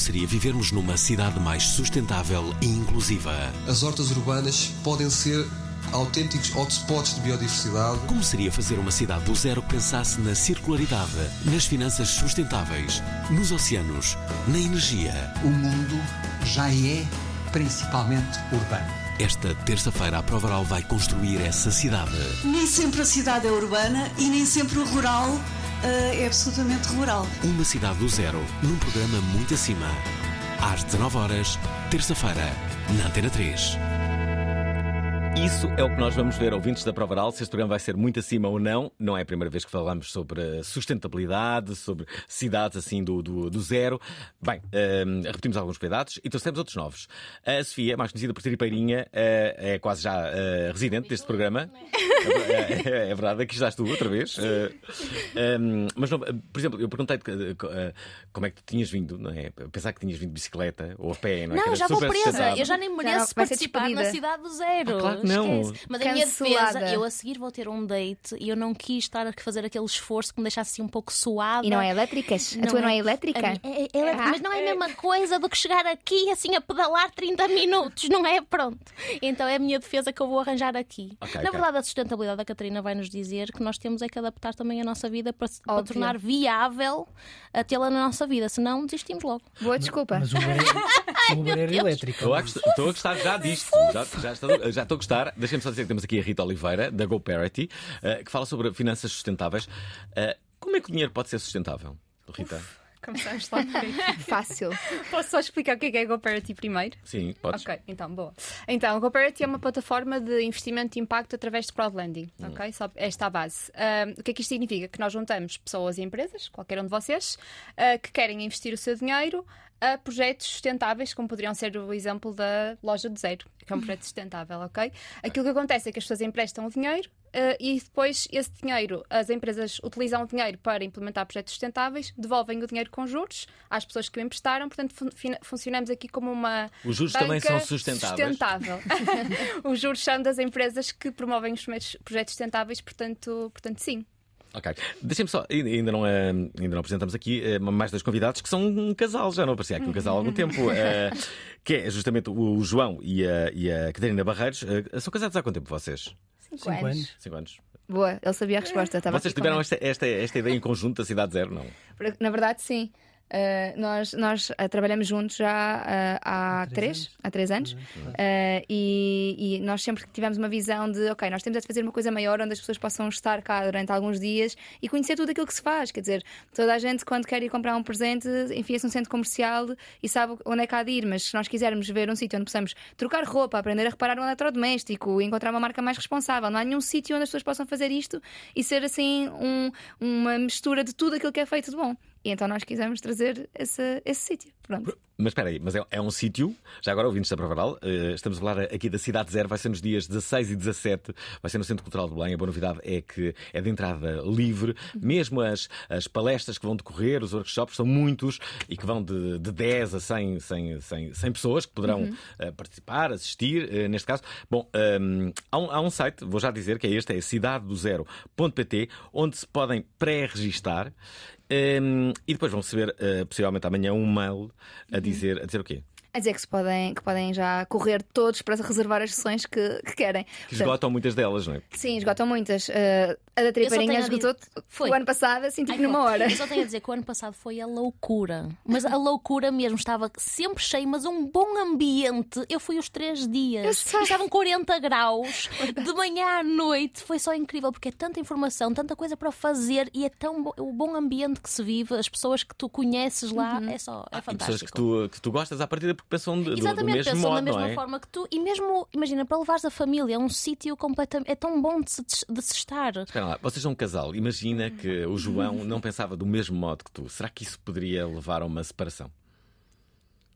Seria vivermos numa cidade mais sustentável e inclusiva? As hortas urbanas podem ser autênticos hotspots de biodiversidade. Como seria fazer uma cidade do zero que pensasse na circularidade, nas finanças sustentáveis, nos oceanos, na energia? o mundo já é principalmente urbano. Esta terça-feira, a Prova Oral vai construir essa cidade. Nem sempre a cidade é urbana e nem sempre o rural é absolutamente rural. Uma cidade do zero, num programa muito acima. Às 19 horas, terça-feira, na Antena 3. Isso é o que nós vamos ver, ouvintes da Prova Oral, se este programa vai ser muito acima ou não. Não é a primeira vez que falamos sobre sustentabilidade, sobre cidades assim do, do, do zero. Bem, hum, repetimos alguns cuidados e trouxemos outros novos. A Sofia, mais conhecida por Tripeirinha, eh, é quase já eh, residente deste programa. É, é- é verdade, aqui estás tu outra vez. Eh, hum, mas, não, por exemplo, eu perguntei-te co- como é que tu tinhas vindo, não é? Pensar que tinhas vindo de bicicleta ou a pé, não é? Não, já vou presa. Eu já nem mereço participar na cidade do zero. Ah, claro que não. Esquece. Mas a minha Cancelada. defesa, eu a seguir vou ter um date e eu não quis estar a fazer aquele esforço que me deixasse assim um pouco suada. E não é elétricas? A tua não é elétrica? A minha- é- é elétrica, Ah. mas não é a mesma coisa do que chegar aqui assim a pedalar 30 minutos, não é? Pronto. Então é a minha defesa que eu vou arranjar aqui. Ok, Na ok. verdade, a sustentabilidade da Catarina vai nos dizer que nós temos é que adaptar também a nossa vida para, para tornar viável a tê-la na nossa vida, senão desistimos logo. Boa desculpa. Mas o Uber é, o Uber era elétrico. Estou a, gost- estou a gostar já disto. Já, já estou, já estou a gostar. Deixem-me só dizer que temos aqui a Rita Oliveira, da GoParity, eh, que fala sobre finanças sustentáveis. Eh, como é que o dinheiro pode ser sustentável, Rita? Começamos lá por aí. Fácil. Posso só explicar o que é que é GoParity primeiro? Sim, podes. Ok, então, boa. Então, a GoParity é uma plataforma de investimento de impacto através de crowdlending. Hum. Ok? Só esta é a base. Ahm, o que é que isto significa? Que nós juntamos pessoas e empresas, qualquer um de vocês, ah, que querem investir o seu dinheiro a projetos sustentáveis, como poderiam ser o exemplo da loja de zero, que é um projeto sustentável, ok? Aquilo que acontece é que as pessoas emprestam o dinheiro ah, e depois esse dinheiro, as empresas utilizam o dinheiro para implementar projetos sustentáveis, devolvem o dinheiro com juros às pessoas que o emprestaram, portanto fun- funcionamos aqui como uma Os juros também são sustentáveis. sustentável. os juros são das empresas que promovem os primeiros projetos sustentáveis, portanto, portanto sim. Ok. Deixem-me só, ainda não, eh, ainda não apresentamos aqui eh, mais dois convidados que são um casal, já não aparecia aqui um casal há algum tempo, eh, que é justamente o João e a, e a Catarina Barreiros. São casados há quanto tempo vocês? Cinco, Cinco anos. Cinco anos. Boa, ele sabia a resposta. estava Vocês tiveram esta, esta, esta ideia em conjunto da Cidade Zero, não? Na verdade, sim. Uh, nós nós uh, trabalhamos juntos já uh, há, três três, anos. há três anos Uh, e, e nós sempre tivemos uma visão de ok, nós temos é de fazer uma coisa maior onde as pessoas possam estar cá durante alguns dias e conhecer tudo aquilo que se faz. Quer dizer, toda a gente quando quer ir comprar um presente enfia-se num centro comercial e sabe onde é que há de ir, mas se nós quisermos ver um sítio onde possamos trocar roupa, aprender a reparar um eletrodoméstico, encontrar uma marca mais responsável, não há nenhum sítio onde as pessoas possam fazer isto e ser assim um- uma mistura de tudo aquilo que é feito de bom. E então nós quisemos trazer esse, esse sítio. Pronto. Mas espera aí, mas é, é um sítio, já agora ouvintes da Provaral, eh, estamos a falar aqui da Cidade Zero, vai ser nos dias 16 e 17, vai ser no Centro Cultural de Belém. A boa novidade é que é de entrada livre, mesmo as, as palestras que vão decorrer, os workshops, são muitos e que vão de, de 10 a 100, 100, 100, 100 pessoas que poderão eh, participar, assistir, eh, neste caso. Bom, ehm, há, um, há um site, vou já dizer que é este, é cidadedozero.pt, onde se podem pré-registar. Um, e depois vão receber, uh, possivelmente amanhã, um mail a dizer, a dizer o quê? A dizer que, se podem, que podem já correr todos para reservar as sessões que, que querem. Que Portanto, esgotam muitas delas, não é? Sim, esgotam muitas. Uh, a da Tripeirinha tenho a esgotou dizer- Foi. o ano passado, assim, tipo Ai, numa hora. Eu só tenho a dizer que o ano passado foi a loucura. Mas a loucura mesmo, estava sempre cheio, mas um bom ambiente. Eu fui os três dias. Estavam 40 graus, de manhã à noite. Foi só incrível, porque é tanta informação, tanta coisa para fazer e é tão bo- o bom ambiente que se vive, as pessoas que tu conheces lá, é só é pessoas fantástico. que tu, que tu gostas à partida porque pensam do, do Exatamente, mesmo pensam modo, da mesma não é? forma que tu. E mesmo, imagina, para levares a família, é um sítio completamente. É tão bom de se, de se estar. Espera lá, vocês são um casal. Imagina que o João não pensava do mesmo modo que tu. Será que isso poderia levar a uma separação?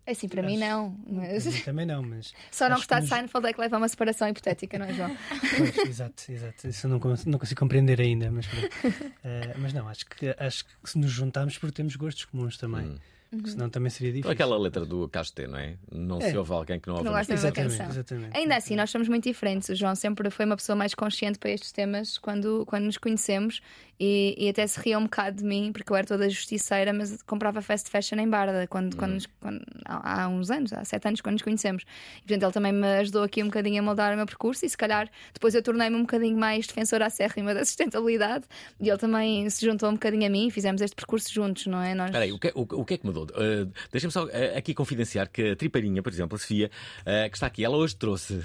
Assim, para mim não. Mas... Para mim também não, mas. Só não acho gostar de nos- Seinfeld é que leva a uma separação hipotética, não é, João? Pois, exato, exato. Isso eu não, cons- não consigo compreender ainda, mas pronto. Eh, mas não, acho que, acho que se nos juntarmos porque temos gostos comuns também. Hum. Porque senão também seria difícil. Aquela letra do Casté, não é? Não se É. ouve alguém que não ouve Não gosta da canção. exatamente. Ainda assim, nós somos muito diferentes. O João sempre foi uma pessoa mais consciente para estes temas quando, quando nos conhecemos e, e até se ria um bocado de mim, porque eu era toda justiceira, mas comprava fast fashion em Barda quando, quando, nos- quando- há, há uns anos, há sete anos, quando nos conhecemos. E portanto, ele também me ajudou aqui um bocadinho a moldar o meu percurso e se calhar depois eu tornei-me um bocadinho mais defensora acérrima da sustentabilidade e ele também se juntou um bocadinho a mim e fizemos este percurso juntos, não é? Nós... Espera aí, o que, o, o que é que mudou? Uh, Deixa-me só uh, aqui confidenciar que a Tripeirinha, por exemplo, a Sofia, uh, que está aqui, ela hoje trouxe.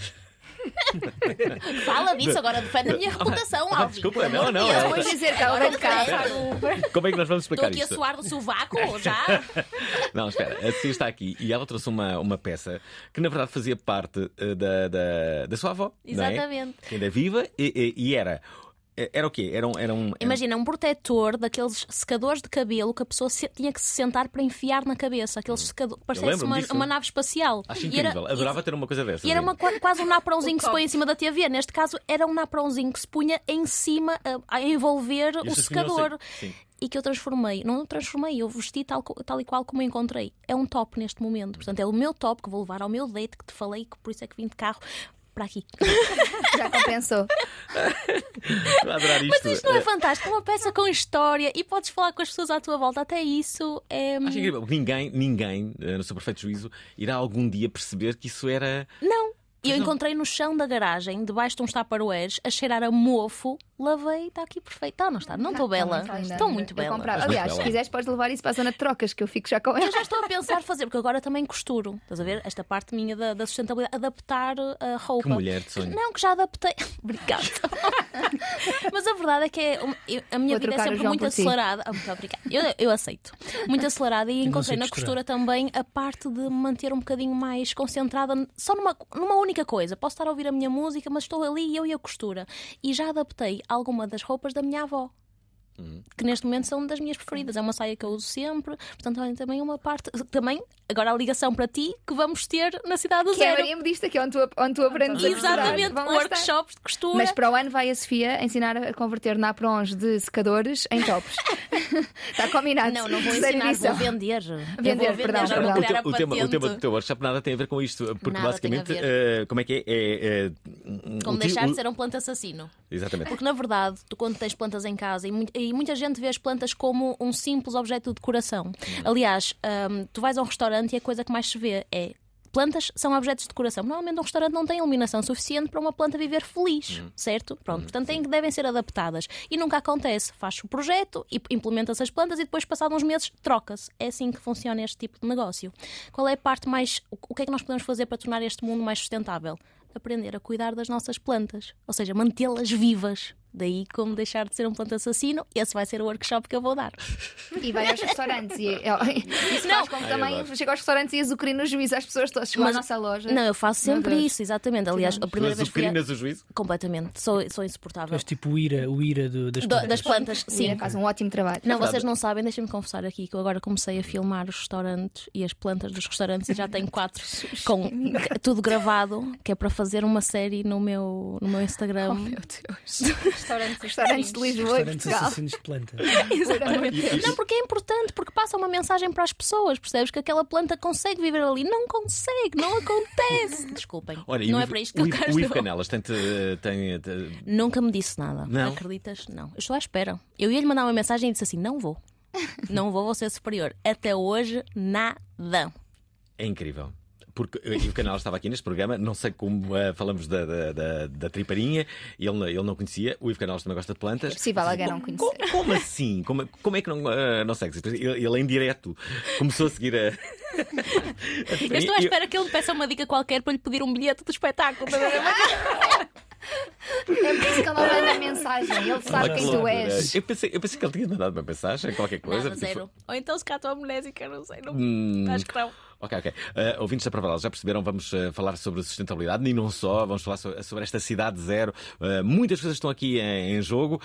Fala disso, agora defende a minha reputação, Ah, Alvin. desculpa, não, não, Deus. ela- Depois dizer que ela casa. defende. Como é que nós vamos Estou explicar aqui a suar do sovaco já. Não, espera, a Sofia está aqui e ela trouxe uma, uma peça que na verdade fazia parte uh, da, da, da sua avó. não é? Exatamente. Que ainda é viva e, e- e era. Era o quê? Era um. Era um era Imagina, um protetor daqueles secadores de cabelo que a pessoa se- tinha que se sentar para enfiar na cabeça. Aqueles secadores. Parece lembro-me uma, uma nave espacial. Acho E era- incrível. Adorava ter uma coisa dessas. E era uma, qua- quase um naprãozinho que se põe em cima da TV. Neste caso, era um naprãozinho que se punha em cima a, a envolver E o secador. sim. E que eu transformei. Não transformei, eu vesti tal, tal e qual como eu encontrei. É um top neste momento. Portanto, é o meu top que vou levar ao meu date, que te falei, que por isso é que vim de carro para aqui. Já compensou. Mas isto não é fantástico? É uma peça com história e podes falar com as pessoas à tua volta. Até isso é. Acho incrível. Ninguém, ninguém, eh, no seu perfeito juízo, irá algum dia perceber que isso era. Não. Eu encontrei no chão da garagem, debaixo de uns taparoeiros, a cheirar a mofo, lavei, está aqui perfeito. Está, não está? Não estou bela. Está linda. Estou muito Eu bela. Aliás, se bela. quiseres, podes levar isso para a zona de trocas, que eu fico já com Eu ela. já estou a pensar fazer, porque agora também costuro. Estás a ver? Esta parte minha da, da sustentabilidade, adaptar a roupa. Que mulher de sonho. Não, que já adaptei. Obrigada. Mas a verdade é que é eu- a minha Vou vida é sempre muito acelerada. Ah, muito obrigada. Eu, eu aceito. Muito acelerada e encontrei na costurar. costura também a parte de me manter um bocadinho mais concentrada só numa, numa única coisa. Posso estar a ouvir a minha música, mas estou ali e eu e a costura. E já adaptei alguma das roupas da minha avó. Que neste momento são das minhas preferidas. É uma saia que eu uso sempre. Portanto, olha, também uma parte. Também, agora a ligação para ti que vamos ter na cidade do Que é a zero. Maria Modista, que é onde tu, onde tu aprendes a costurar. Exatamente, estar. workshops de costura. Mas para o ano vai a Sofia ensinar a converter naprons de secadores em tops. Está combinado. Não, não vou ensinar, vou vender. Vender, vou perdão, já perdão. vou O, a o tema, o tema do teu workshop nada tem a ver com isto, porque Nada a basicamente, eh, como é que é? é, é um- Como deixar de ser um planta assassino. Exatamente. Porque na verdade, tu quando tens plantas em casa e, mu- e muita gente vê as plantas como um simples objeto de decoração. Aliás, hum, tu vais a um restaurante e a coisa que mais se vê é. Plantas são objetos de decoração. Normalmente um restaurante não tem iluminação suficiente para uma planta viver feliz, certo? Pronto, portanto têm, devem ser adaptadas. E nunca acontece. Faz o projeto e implementa-se as plantas e depois, passados uns meses, troca-se. É assim que funciona este tipo de negócio. Qual é a parte mais. O que é que nós podemos fazer para tornar este mundo mais sustentável? Aprender a cuidar das nossas plantas, ou seja, mantê-las vivas. Daí como deixar de ser um planta assassino, esse vai ser o workshop que eu vou dar. E vai aos restaurantes. E, isso faz com que Ai, também adoro. chega aos restaurantes e azucrina o juízo às pessoas todas. Chegou à nossa loja. Não, eu faço sempre Deus. isso, exatamente. Aliás, a primeira vez que azucrinas o juízo? completamente, sou, sou insuportável. Mas tipo o ira, o ira do- das Do- plantas. das plantas, Sim, sim. faz um ótimo trabalho. Não, vocês não sabem, deixem-me confessar aqui que eu agora comecei a filmar os restaurantes e as plantas dos restaurantes e já tenho quatro com tudo gravado, que é para fazer uma série no meu, no meu Instagram. Oh, meu Deus. Restaurantes, Restaurantes de Lisboa e Restaurantes Portugal. assassinos de plantas. Exatamente. Não, porque é importante, porque passa uma mensagem para as pessoas, percebes? Que aquela planta consegue viver ali. Não consegue, não acontece. Desculpem. Olha, e não o é Ivo- para isto que o eu quero. O Ivo Canelas tem, tem, tem- Nunca me disse nada. Não? Acreditas? Não. Eu estou à espera. Eu ia lhe mandar uma mensagem e disse assim: não vou. Não vou, vou ser superior. Até hoje, nada. É incrível. Porque eh, e o canal estava aqui neste programa, não sei como uh, falamos da, da, da, da triparinha, ele, ele não conhecia, o Ivo Canal também gosta de plantas. É possível alguém não Como, conhecer. como assim? Como, como é que não, uh, não segue? Ele, ele em direto começou a seguir a. a Eu estou à espera que ele me peça uma dica qualquer para lhe pedir um bilhete do espetáculo. É por isso que ele não manda mensagem, ele sabe Olha quem que tu és. Eu pensei, eu pensei que ele tinha mandado uma mensagem, qualquer coisa. Nada, zero. Ou então se cá estou amnésica, não sei. Não... Hum. Acho que não. Ok, ok. Uh, ouvintes da Prova já perceberam, vamos uh, falar sobre sustentabilidade e não só, vamos falar so- sobre esta cidade zero. Uh, muitas coisas estão aqui em, em jogo.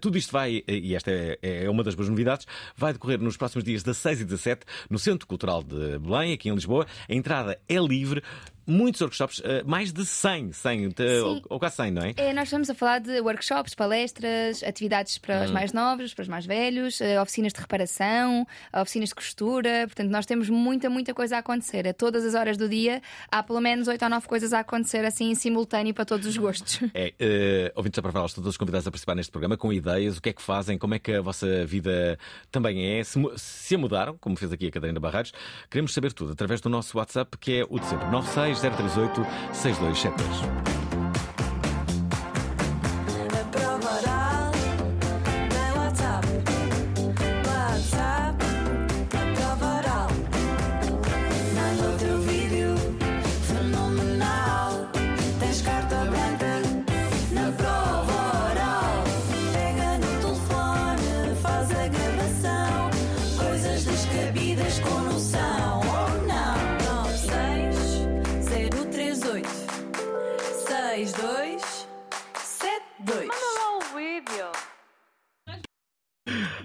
Tudo isto vai, e esta é, é uma das boas novidades, vai decorrer nos próximos dias 16 e 17 no Centro Cultural de Belém, aqui em Lisboa. A entrada é livre. Muitos workshops, uh, mais de 100, 100 uh, ou, ou quase 100, não é? É, nós estamos a falar de workshops, palestras, atividades para Hum. os mais novos, para os mais velhos, eh, oficinas de reparação, oficinas de costura. Portanto, nós temos muita, muita coisa a acontecer. A todas as horas do dia há pelo menos 8 ou 9 coisas a acontecer assim em simultâneo para todos os gostos. É, uh, ouvintes da Prova estão todos convidados a participar neste programa com ideias, o que é que fazem, como é que a vossa vida também é, se, se a mudaram, como fez aqui a Catarina Barreiros. Queremos saber tudo através do nosso WhatsApp, que é o de sempre, 96038 038 6273.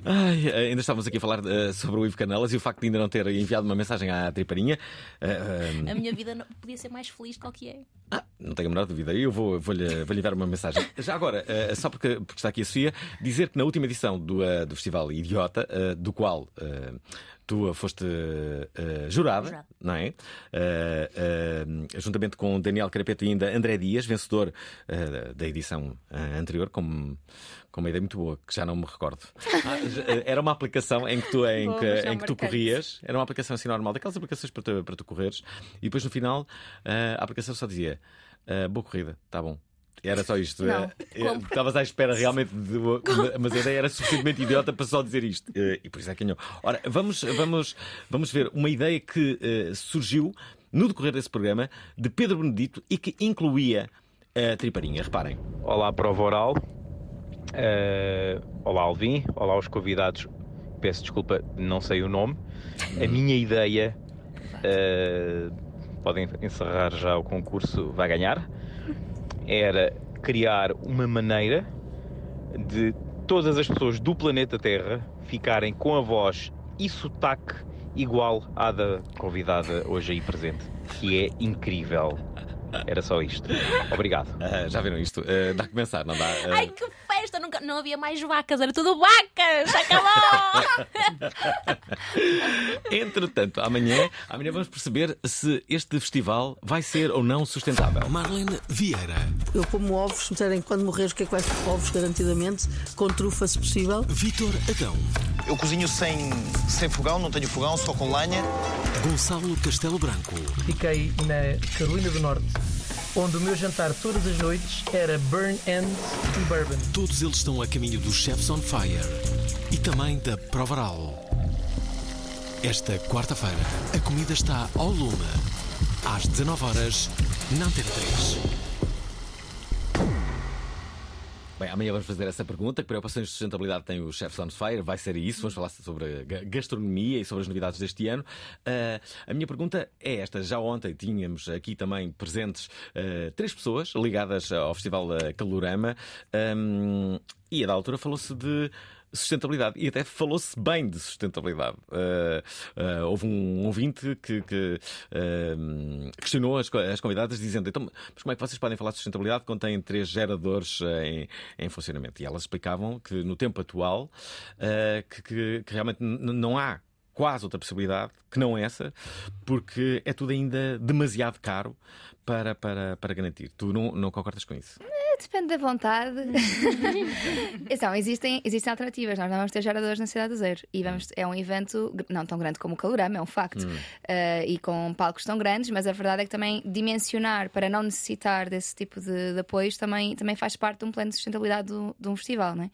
Ai, eh, ainda estávamos aqui a falar eh, sobre o Ivo Canelas e o facto de ainda não ter enviado uma mensagem à Triparinha. Eh, A minha vida não- podia ser mais feliz do que é. Não tenho a menor dúvida. Eu vou- vou-lhe vou enviar uma mensagem. Já agora, eh, só porque, porque está aqui a Sofia, dizer que na última edição do, do Festival Idiota, do qual tu foste eh, jurada, Jurada. não é? Eh, eh, juntamente com Daniel Carapeta e ainda André Dias, vencedor da edição anterior, com, com uma ideia muito boa, que já não me recordo. Ah, era uma aplicação em que tu, em Boa, que, em que tu corrias, era uma aplicação assim normal, daquelas aplicações para tu, para tu correres, e depois no final a aplicação só dizia boa corrida, tá bom. Era só isto. Eh, eh, Estavas à espera realmente de. Mas a ideia era suficientemente idiota para só dizer isto. E por isso é que ganhou. Ora, vamos, vamos, vamos ver uma ideia que eh, surgiu no decorrer desse programa de Pedro Benedito e que incluía a triparinha. Reparem. Olá, prova oral. Eh, olá, Alvin. Olá, aos convidados. Peço desculpa, não sei o nome. A minha ideia. eh, podem encerrar já o concurso, vai ganhar. Era criar uma maneira de todas as pessoas do planeta Terra ficarem com a voz e sotaque igual à da convidada hoje aí presente, que é incrível. Era só isto. Obrigado. Ah, já viram isto? Ah, dá que pensar, não dá? Ah, Ai, que festa! Nunca, não havia mais vacas, era tudo vacas! Acabou! Entretanto, amanhã, amanhã vamos perceber se este festival vai ser ou não sustentável. Marlene Vieira, Eu como ovos, se me disserem quando morreres o que é que vais para ovos, garantidamente, com trufa se possível. Vitor Adão, Eu cozinho sem, sem fogão, não tenho fogão, só com lenha. Gonçalo Castelo Branco, Fiquei na Carolina do Norte, onde o meu jantar todas as noites era burn ends e bourbon. todos eles estão a caminho dos Chefs on Fire e também da Provaral. Esta quarta-feira, a comida está ao lume. Às 19 horas na Antena 3. Bem, amanhã vamos fazer essa pergunta. Que preocupações de sustentabilidade tem o Chefs on Fire? Vai ser isso. Vamos falar sobre ga- gastronomia e sobre as novidades deste ano. Ah, a minha pergunta é esta. Já ontem tínhamos aqui também presentes ah, três pessoas ligadas ao Festival Calorama Ahm, e a da altura falou-se de sustentabilidade e até falou-se bem de sustentabilidade. Ah, ah, houve um ouvinte que, que, ah, questionou as, as convidadas dizendo então, mas como é que vocês podem falar de sustentabilidade quando têm três geradores em, em funcionamento? E elas explicavam que no tempo atual que, que- que realmente não há quase outra possibilidade que não essa, porque é tudo ainda demasiado caro para, para, para garantir. Tu não, não concordas com isso? depende da vontade. então, existem, existem alternativas. Nós não vamos ter geradores na Cidade do Zero. E vamos, é um evento não tão grande como o Calorama, é um facto. Hum. Uh, e com palcos tão grandes, mas a verdade é que também dimensionar para não necessitar desse tipo de, de apoios também, também faz parte de um plano de sustentabilidade do- de um festival. Não é?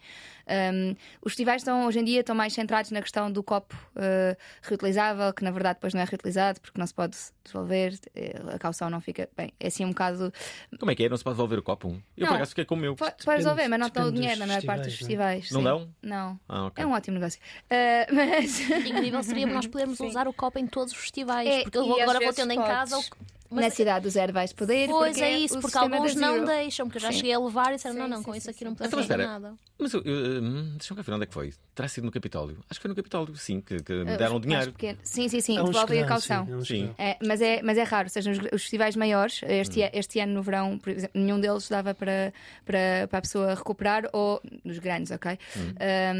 Um, os festivais estão, hoje em dia estão mais centrados na questão do copo uh, reutilizável, que na verdade depois não é reutilizado porque não se pode devolver, eh, a calção não fica. Bem, é assim um bocado. Como é que é? Não se pode devolver o copo? Eu Não. por acaso fiquei com o meu. Po- Podes resolver, mas não dão o dinheiro na maior parte dos festivais, não é? dão? Não. Ah, ok. É um ótimo negócio. Uh, mas. Incrível seria nós podermos usar o copo em todos os festivais. É, porque eu agora vou tendo em casa. podes. O- Na cidade do zero vais poder. Pois porque é isso, porque alguns não deixam, porque eu já Sim. cheguei a levar e disseram: Sim, não, não, sim, com sim, isso aqui sim. não Então, podemos mas fazer nada. mas eu, eu, hum, deixa-me cá ver onde é que foi. Terá sido no Capitólio. Acho que foi no Capitólio, sim, que, que me Uh, deram mais dinheiro. Sim, sim, sim, uns devolvem a calção. Sim. É, mas, é, mas é raro, ou seja, os, os festivais maiores, este, Hum. este ano no verão, por exemplo, nenhum deles dava para, para, para a pessoa recuperar, ou nos grandes, ok? Hum.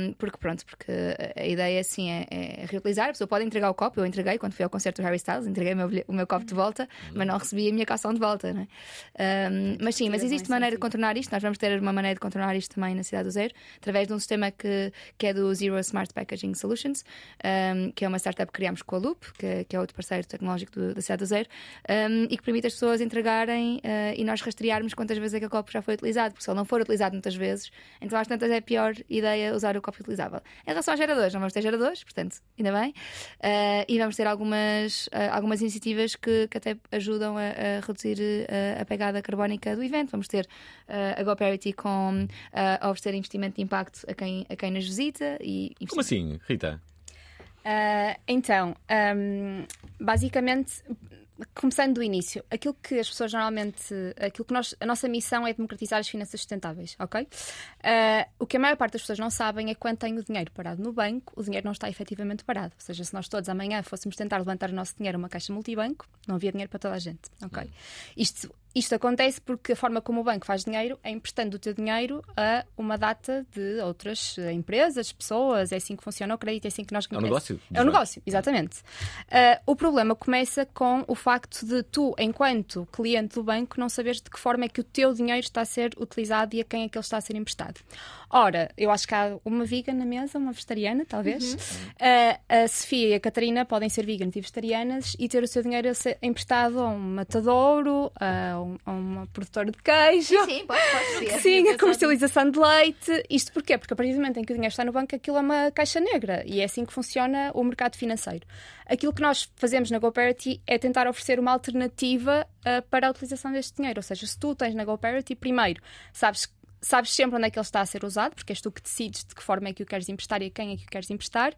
Um, porque pronto, porque a ideia assim é, é reutilizar, a pessoa pode entregar o copo, eu entreguei quando fui ao concerto do Harry Styles, entreguei o meu, o meu copo de volta, Hum. Mas não recebi a minha calção de volta, não é? Um, mas sim, mas existe maneira de contornar isto, nós vamos ter uma maneira de contornar isto também na Cidade do Zero, através de um sistema que, que é do Zero Smart Packaging Solutions, um, que é uma startup que criámos com a Loop, que, que é outro parceiro tecnológico do- da Cidade do Zero, um, e que permite as pessoas entregarem uh, e nós rastrearmos quantas vezes aquele copo já foi utilizado, porque se ele não for utilizado muitas vezes, então às tantas é a pior ideia usar o copo utilizável. Em relação aos geradores, não vamos ter geradores, portanto, ainda bem, Uh, e vamos ter algumas, uh, algumas iniciativas que, que até ajudam a, a reduzir uh, a pegada carbónica do evento. Vamos ter uh, a GoParity com uh, a oferecer investimento de impacto a quem, a quem nos visita e Como assim, Rita? Ah, então, ahm, basicamente, começando do início, aquilo que as pessoas normalmente, aquilo que nós, a nossa missão é democratizar as finanças sustentáveis, ok? Ah, o que a maior parte das pessoas não sabem é que quando tem o dinheiro parado no banco, o dinheiro não está efetivamente parado. Ou seja, se nós todos amanhã fôssemos tentar levantar o nosso dinheiro uma caixa multibanco, não havia dinheiro para toda a gente, ok? Isto isto acontece porque a forma como o banco faz dinheiro é emprestando o teu dinheiro a uma data de outras empresas, pessoas. É assim que funciona o crédito, é assim que nós É um negócio É um negócio, exatamente. Ah, o problema começa com o facto de tu, enquanto cliente do banco, não saberes de que forma é que o teu dinheiro está a ser utilizado e a quem é que ele está a ser emprestado. Ora, eu acho que há uma vegan na mesa, uma vegetariana, talvez. Ah, a Sofia e a Catarina podem ser veganas e vegetarianas e ter o seu dinheiro emprestado a um matadouro, a, um- a uma produtora de queijo. Sim, pode, pode ser. Sim, a comercialização de leite. Isto porquê? Porque a partir do momento em que o dinheiro está no banco, aquilo é uma caixa negra e é assim que funciona o mercado financeiro. Aquilo que nós fazemos na GoParity é tentar oferecer uma alternativa ah, para a utilização deste dinheiro. Ou seja, se tu tens na GoParity, primeiro, sabes Sabes sempre onde é que ele está a ser usado, porque és tu que decides de que forma é que o queres emprestar e a quem é que o queres emprestar.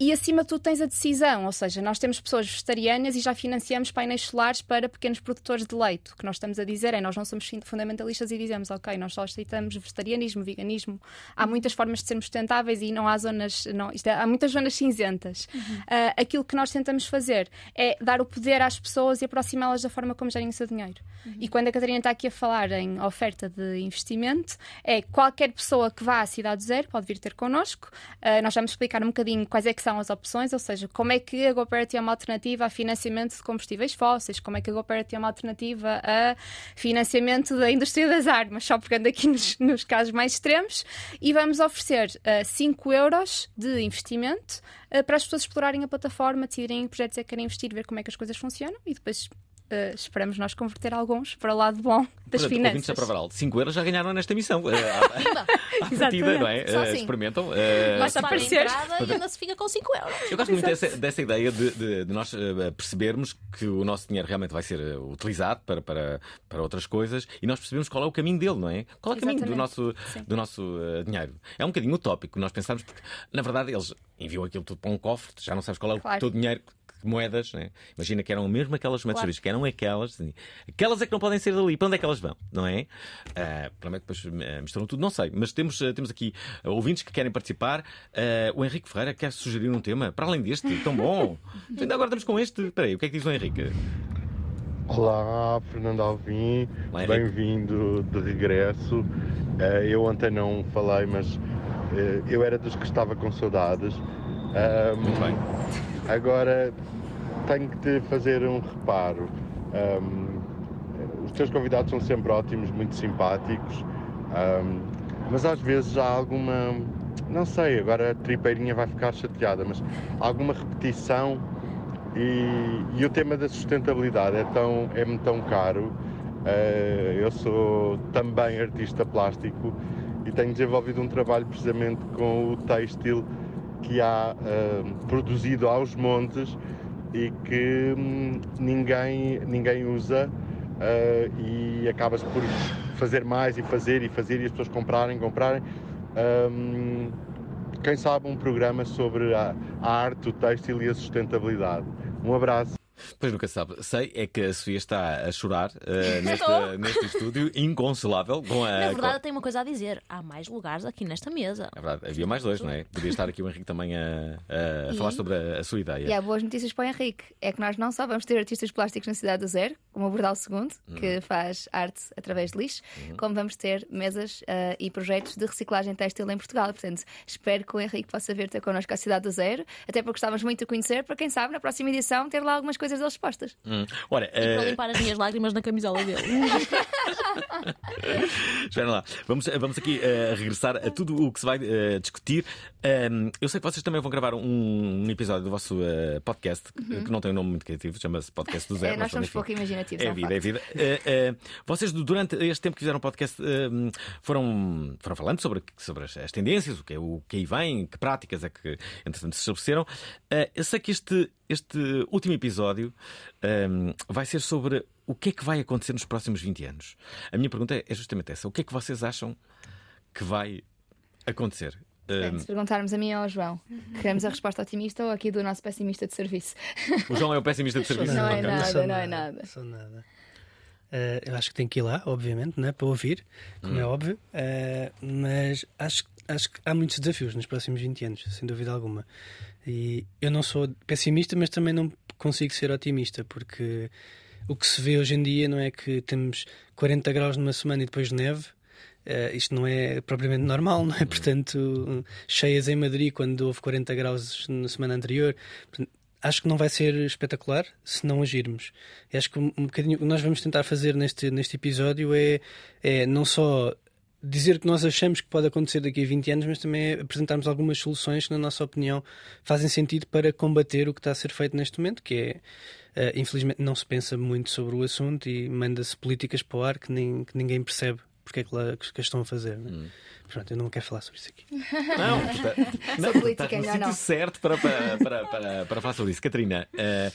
E acima de tudo tens a decisão, ou seja, nós temos pessoas vegetarianas e já financiamos painéis solares para pequenos produtores de leite. O que nós estamos a dizer é nós não somos fundamentalistas e dizemos, ok, nós só aceitamos vegetarianismo, veganismo. Há muitas formas de sermos sustentáveis e não há zonas, não, é, há muitas zonas cinzentas. Ah, aquilo que nós tentamos fazer é dar o poder às pessoas e aproximá-las da forma como gerem o seu dinheiro. E quando a Catarina está aqui a falar em oferta de investimento, é qualquer pessoa que vá à Cidade Zero pode vir ter connosco. Ah, nós vamos explicar um bocadinho quais é que são as opções, ou seja, como é que a GoParity é uma alternativa a financiamento de combustíveis fósseis, como é que a GoParity é uma alternativa a financiamento da indústria das armas, só pegando aqui nos, nos casos mais extremos, e vamos oferecer 5 euros de investimento ah, para as pessoas explorarem a plataforma, decidirem projetos é que querem investir, ver como é que as coisas funcionam e depois ah, esperamos nós converter alguns para o lado bom das Portanto, finanças. da Provaral, 5 euros já ganharam nesta emissão. Eh, à- à partida, não é? Só Eh, assim. Experimentam. Basta pagar a aparecer. entrada e ainda se fica com 5 euros. Eu gosto muito dessa, dessa ideia de, de- de nós percebermos que o nosso dinheiro realmente vai ser utilizado para, para, para outras coisas e nós percebemos qual é o caminho dele, não é? Qual é o caminho do Exatamente. nosso, Sim. do nosso eh, dinheiro? É um bocadinho utópico nós pensarmos, porque na verdade eles enviam aquilo tudo para um cofre, já não sabes qual é o Claro. teu dinheiro. Moedas, né? imagina que eram mesmo aquelas moedas Claro. que eram aquelas, assim, aquelas é que não podem ser dali, para onde é que elas vão, não é? Ah, provavelmente depois eh, misturam tudo, não sei, mas temos, eh, temos aqui eh, ouvintes que querem participar. O Henrique Ferreira quer sugerir um tema, para além deste, tão bom. Ainda agora estamos com este. Espera aí, o que é que diz o Henrique? Olá, Fernando Alvim, bem-vindo de regresso. Eu ontem não falei, mas eu era dos que estava com saudades. Ahm, Muito bem. Agora tenho que te fazer um reparo. Ahm, os teus convidados são sempre ótimos, muito simpáticos, ahm, mas às vezes há alguma, não sei, agora a tripeirinha vai ficar chateada, mas há alguma repetição e, e o tema da sustentabilidade é tão, é-me tão caro. Eh, eu sou também artista plástico e tenho desenvolvido um trabalho precisamente com o têxtil que há eh, produzido aos montes e que hum, ninguém, ninguém usa eh, e acaba-se por fazer mais e fazer e fazer e as pessoas comprarem, comprarem. Hum, quem sabe um programa sobre a, a arte, o têxtil e a sustentabilidade. Um abraço. Pois nunca se sabe. Sei é que a Sofia está a chorar eh, neste, Estou. neste estúdio, inconsolável. Com a, Na com- verdade, tenho uma coisa a dizer. Há mais lugares aqui nesta mesa. É verdade, havia mais dois, não é? Podia estar aqui o Henrique também a, a E- falar sobre a, a sua ideia. E há boas notícias para o Henrique. É que nós não só vamos ter artistas plásticos na cidade do Zero, como o Bordal II, que faz arte através de lixo, como vamos ter mesas ah, e projetos de reciclagem têxtil em Portugal. Portanto, espero que o Henrique possa vir ter connosco à cidade do Zero, até porque gostávamos muito de conhecer, para quem sabe, na próxima edição, ter lá algumas coisas deles expostas. Hum. Ora, Para eh, limpar as minhas lágrimas na camisola dele. Espera lá, vamos, vamos aqui eh, regressar a tudo o que se vai eh, discutir. Ahm, eu sei que vocês também vão gravar um, um episódio do vosso eh, podcast Uhum. que não tem um nome muito criativo, chama-se Podcast do Zero. É, nós somos enfim. pouco imaginativos. É um vida, é vida. Eh, eh, vocês, durante este tempo que fizeram o podcast, eh, foram, foram falando sobre, sobre as, as tendências, o que, é, o que aí vem, que práticas é que, entretanto, se estabeleceram. Eh, eu sei que este, este último episódio eh, vai ser sobre o que é que vai acontecer nos próximos 20 anos. A minha pergunta é justamente essa: o que é que vocês acham que vai acontecer? Bem, se perguntarmos a mim ou ao João, queremos a resposta otimista ou aqui do nosso pessimista de serviço? o João é o pessimista de serviço. Não é Ok. nada, sou não é nada. Sou nada. Eh, eu acho que tem que ir lá, obviamente, né, para ouvir, como Hum. é óbvio, Eh, mas acho, acho que há muitos desafios nos próximos 20 anos, sem dúvida alguma. E eu não sou pessimista, mas também não consigo ser otimista, porque o que se vê hoje em dia não é que temos 40 graus numa semana e depois neve. Eh, isto não é propriamente normal, não é? Portanto, cheias em Madrid quando houve 40 graus na semana anterior. Acho que não vai ser espetacular se não agirmos. Acho que um, um bocadinho o que nós vamos tentar fazer neste, neste episódio é, é não só dizer que nós achamos que pode acontecer daqui a 20 anos, mas também é apresentarmos algumas soluções que, na nossa opinião, fazem sentido para combater o que está a ser feito neste momento, que é. eh, infelizmente não se pensa muito sobre o assunto e manda-se políticas para o ar que, nem, que ninguém percebe porque é que, lá, que as estão a fazer. Né? Pronto, eu não quero falar sobre isso aqui. Não, está, não, política estás no não. certo para, para, para, para, para falar sobre isso. Catarina, eh,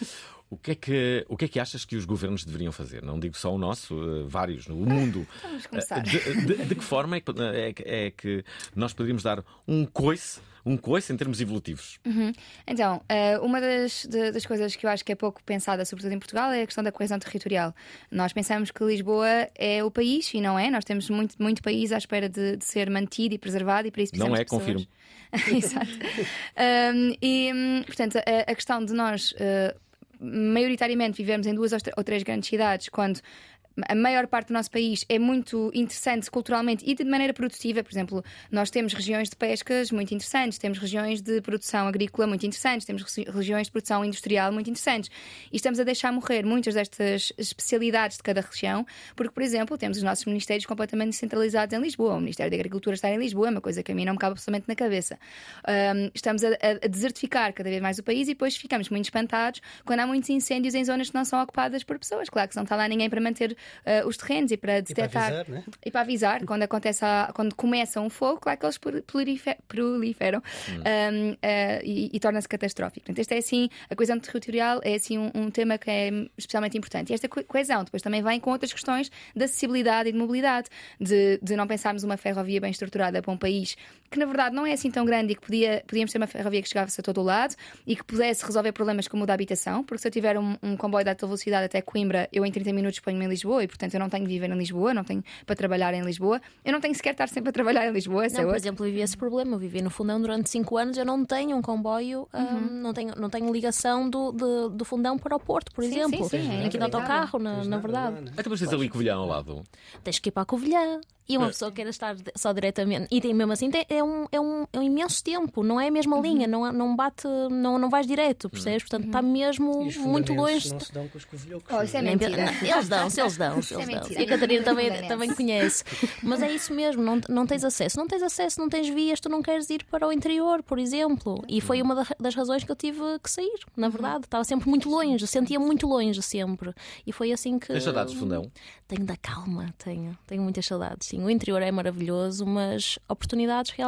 o, que é que, o que é que achas que os governos deveriam fazer? Não digo só o nosso, eh, vários, no mundo. Vamos começar. Eh, de, de- de que forma é que, é, que- é que nós poderíamos dar um coice, um coice em termos evolutivos? Uhum. Então, eh, uma das, das coisas que eu acho que é pouco pensada, sobretudo em Portugal, é a questão da coesão territorial. Nós pensamos que Lisboa é o país e não é. Nós temos muito, muito país à espera de, de ser mantido e preservado e para isso Não precisamos é, de pessoas. confirmo. Exato. Um, e, portanto, a, a questão de nós, maioritariamente, vivemos em duas ou tr- ou três grandes cidades, quando a maior parte do nosso país é muito interessante culturalmente e de maneira produtiva. Por exemplo, nós temos regiões de pescas muito interessantes, temos regiões de produção agrícola muito interessantes, temos regi- regiões de produção industrial muito interessantes. E estamos a deixar morrer muitas destas especialidades de cada região, porque, por exemplo, temos os nossos ministérios completamente centralizados em Lisboa. O Ministério da Agricultura está em Lisboa, é uma coisa que a mim não me cabe absolutamente na cabeça. Um, estamos a- a desertificar cada vez mais o país e depois ficamos muito espantados quando há muitos incêndios em zonas que não são ocupadas por pessoas. Claro que não está lá ninguém para manter uh, os terrenos e para detectar. avisar, né? E para avisar, quando acontece a- quando começa um fogo, claro que eles proli- prolife- proliferam um, uh, e, e torna-se catastrófico. Portanto, este é assim, a coesão territorial é assim um, um tema que é especialmente importante. E esta co- coesão depois também vem com outras questões de acessibilidade e de mobilidade, de, de não pensarmos uma ferrovia bem estruturada para um país que na verdade não é assim tão grande e que podia, podíamos ter uma ferrovia que chegasse a todo o lado e que pudesse resolver problemas como o da habitação, porque se eu tiver um, um comboio de alta velocidade até Coimbra, eu em 30 minutos ponho-me em Lisboa e portanto eu não tenho de viver em Lisboa, não tenho para trabalhar em Lisboa, eu não tenho sequer de estar sempre a trabalhar em Lisboa, Não, é por exemplo, eu vivi esse problema. Eu vivi no Fundão durante 5 anos. Eu não tenho um comboio, hum, Uhum. não, tenho, não tenho ligação do, do, do Fundão para o Porto, por Sim, exemplo. sim, sim, é de inacreditável. autocarro, na, na verdade. Então, mas tens ali Covilhã ao lado. Tens que ir para a Covilhã. E uma É. pessoa queira estar só diretamente. E tem mesmo assim, tem- é um, é um, é um imenso tempo, não é a mesma linha, não, não bate, não, não vais direto, percebes? Portanto, está mesmo E os muito longe. não se dão com os covilhocos. Oh, isso é mentira. Eles dão-se, eles dão, Isso é eles dão. E a Catarina também, Conhece. também conhece. Mas é isso mesmo, não, não tens acesso. Não tens acesso, não tens vias, tu não queres ir para o interior, por exemplo. E foi uma da- das razões que eu tive que sair, na verdade. Estava sempre muito longe, sentia muito longe sempre. E foi assim que. Tens saudades de fundão? Tenho da calma, tenho. Tenho muitas saudades. Sim, o interior é maravilhoso, mas oportunidades realmente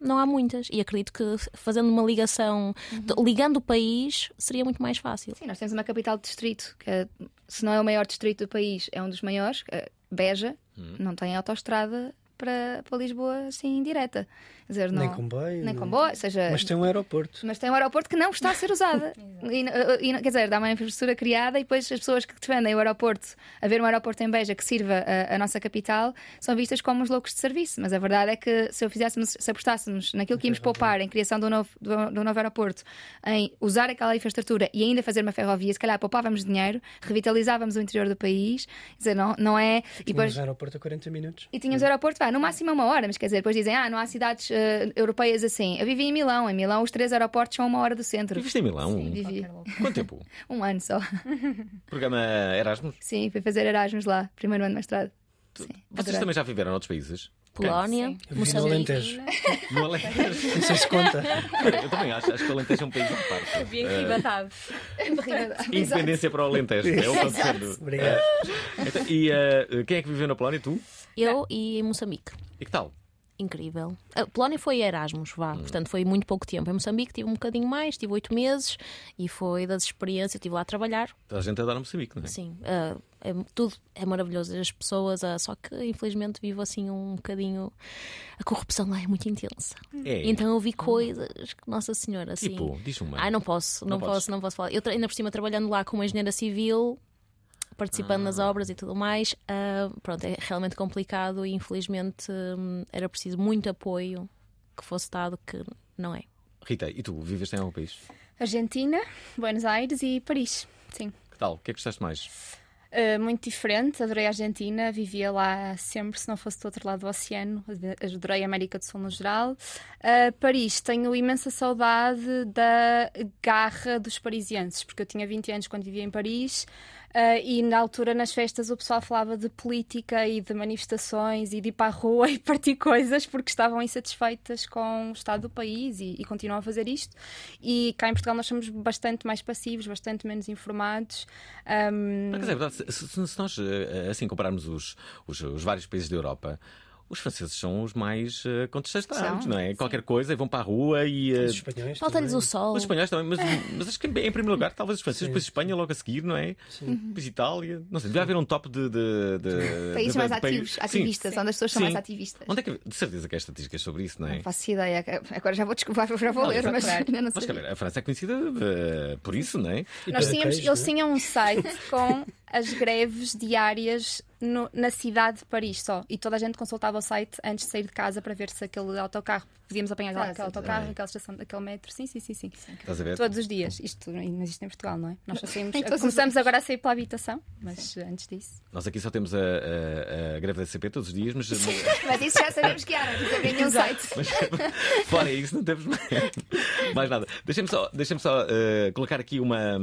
não há muitas. E acredito que fazendo uma ligação, ligando o país, seria muito mais fácil. Sim, nós temos uma capital de distrito, que é- se não é o maior distrito do país, é um dos maiores, é Beja, Hum. não tem autoestrada para, para Lisboa assim direta. Quer dizer, Nem não- comboio, Nem nem- comboio, seja. Mas tem um aeroporto. Mas tem um aeroporto que não está a ser usada. e, e- quer dizer, dá uma infraestrutura criada e depois as pessoas que defendem o aeroporto, haver um aeroporto em Beja que sirva a, a nossa capital, são vistas como os loucos de serviço. Mas a verdade é que se, eu fizéssemos, se apostássemos naquilo que íamos poupar em criação de um novo, de um- de um novo aeroporto, em usar aquela infraestrutura e ainda fazer uma ferrovia, se calhar poupávamos dinheiro, revitalizávamos o interior do país. Quer dizer, não, não é. E Tínhamos depois, aeroporto a 40 minutos. e tínhamos aeroporto, vá, no máximo a uma hora, mas quer dizer, depois dizem, ah, não há cidades eh, europeias assim. Eu vivi em Milão, em Milão os três aeroportos são uma hora do centro. Viviste em Milão? Sim, vivi. Quanto tempo? Um ano só. Programa Erasmus? Sim, fui fazer Erasmus lá, primeiro ano de mestrado. Sim, Vocês adorei. também já viveram noutros países? Polónia, vivi no Moçambique. Alentejo. No Alentejo? Não sei se conta. Eu também acho, acho que o Alentejo é um país à parte. Eu vi em Eh, Ribadave. Independência para o Alentejo. É o. Obrigado. Então, e eh, quem é que viveu na Polónia? Tu? Eu e em Moçambique. E que tal? Incrível. A Polónia foi Erasmus, vá, portanto foi muito pouco tempo. Em Moçambique tive um bocadinho mais, tive oito meses e foi das experiências. Eu estive lá a trabalhar. A gente adora Moçambique, não é? Sim, ah, é- tudo é maravilhoso. As pessoas, ah, só que infelizmente vivo assim um bocadinho. A corrupção lá é muito intensa. É. Então eu vi coisas que, Nossa Senhora, assim. Tipo, diz uma. Ai, não posso, não, Não podes. posso, não posso falar. Eu ainda por cima trabalhando lá como engenheira civil, participando nas Ah. obras e tudo mais, ah, pronto, é realmente complicado e infelizmente hum, era preciso muito apoio que fosse dado que não é. Rita, e tu? Viveste em algum país? Argentina, Buenos Aires e Paris. Sim. Que tal? O que é que gostaste mais? Uh, muito diferente, adorei a Argentina, vivia lá sempre, se não fosse do outro lado do oceano, adorei a América do Sul no geral. Uh, Paris, tenho imensa saudade da garra dos parisienses, porque eu tinha 20 anos quando vivia em Paris. Uh, e na altura, nas festas, o pessoal falava de política e de manifestações e de ir para a rua e partir coisas porque estavam insatisfeitas com o estado do país e, e continuam a fazer isto. E cá em Portugal nós somos bastante mais passivos, bastante menos informados. Um, acaso é verdade, se, se- se nós eh, assim compararmos os, os, os vários países da Europa. Os franceses são os mais uh, não é? Qualquer coisa, e vão para a rua e. eh, Os espanhóis Falta-lhes o sol. Os espanhóis também, mas, mas acho que em, em primeiro lugar, talvez os franceses, Sim. depois Espanha logo a seguir, não é? Sim. Depois Itália. Não sei, devia haver um top de. de, de Países mais de país- ativos, Sim. ativistas, onde as pessoas são Sim. mais ativistas. Onde é que. De certeza que há estatísticas sobre isso, não é? Não faço ideia. Agora já vou desculpar, já vou ler, mas ainda não Mas sei. ver, a França é conhecida eh, por isso, não é? Nós tínhamos, eles tinham um site com as greves diárias no- na cidade de Paris só. E toda a gente consultava o site antes de sair de casa para ver se aquele autocarro podíamos apanhar Ah, aquele autocarro, aquela estação, aquele metro. Sim, sim, sim, sim. Estás a ver? Todos os dias. Isto não existe em Portugal, não é? Nós só saímos, começamos agora a sair pela habitação, mas antes disso. Nós aqui só temos a, a- a greve da CP todos os dias, mas. Mas isso já sabemos que há, não abrir nenhum site. Mas fora isso, não temos mais, mais nada. Deixem-me só, deixem só eh, colocar aqui uma,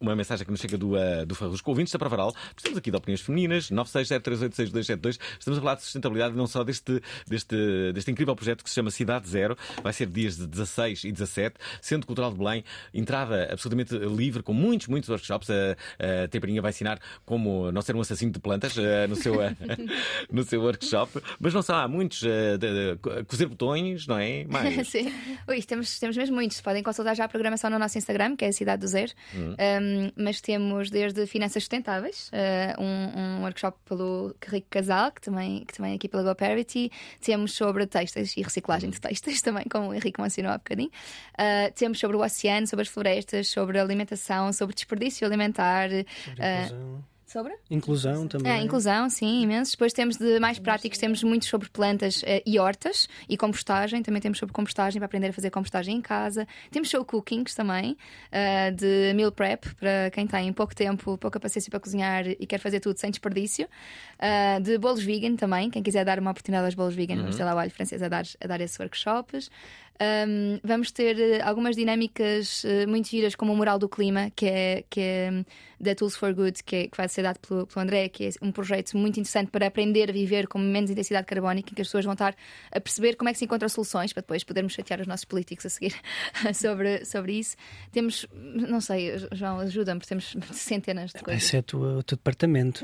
uma mensagem que nos chega do, uh, do Farrusco. Ouvintes da Provaral, precisamos aqui de opiniões femininas. 967386272. Estamos a falar de sustentabilidade, não só deste, deste, deste incrível projeto que se chama Cidade Zero. Vai ser dias de 16 e 17. Centro Cultural de Belém, entrada absolutamente livre, com muitos, muitos workshops. A, a Temperinha vai ensinar como não ser um assassino de plantas eh, no, seu, eh, no seu workshop. Mas não só, há muitos. eh, de- de- cozer botões, não é? Mais. Sim. Ui, temos, temos mesmo muitos. Podem consultar já a programação no nosso Instagram, que é a Cidade do Zero. Hum. Um, mas temos desde finanças sustentáveis, uh, um, um workshop pelo Rico Casal, que também, que também é aqui pela GoParity. Temos sobre textos e reciclagem de textos, também, como o Henrique mencionou há bocadinho. Uh, temos sobre o oceano, sobre as florestas, sobre a alimentação, sobre desperdício alimentar. uh, sobre? Inclusão também. É, inclusão, sim, imensos. Depois temos de mais práticos, temos muito sobre plantas eh, e hortas e compostagem. Também temos sobre compostagem para aprender a fazer compostagem em casa. Temos show cookings também, eh, de meal prep, para quem tem pouco tempo, pouca paciência para cozinhar e quer fazer tudo sem desperdício. Eh, de bolos vegan também, quem quiser dar uma oportunidade aos bolos vegan, Uhum. vamos ter lá o alho francês a dar, a dar esses workshops. Um, vamos ter eh, algumas dinâmicas eh, muito giras, como o Mural do Clima, que é, que é hum, da Tools for Good, que, é- que vai ser dado pelo, pelo André, que é um projeto muito interessante para aprender a viver com menos intensidade carbónica, em que as pessoas vão estar a perceber como é que se encontram soluções para depois podermos chatear os nossos políticos a seguir sobre, sobre isso. Temos, não sei, João, ajuda-me, porque temos centenas de coisas. Esse é o teu, o teu departamento.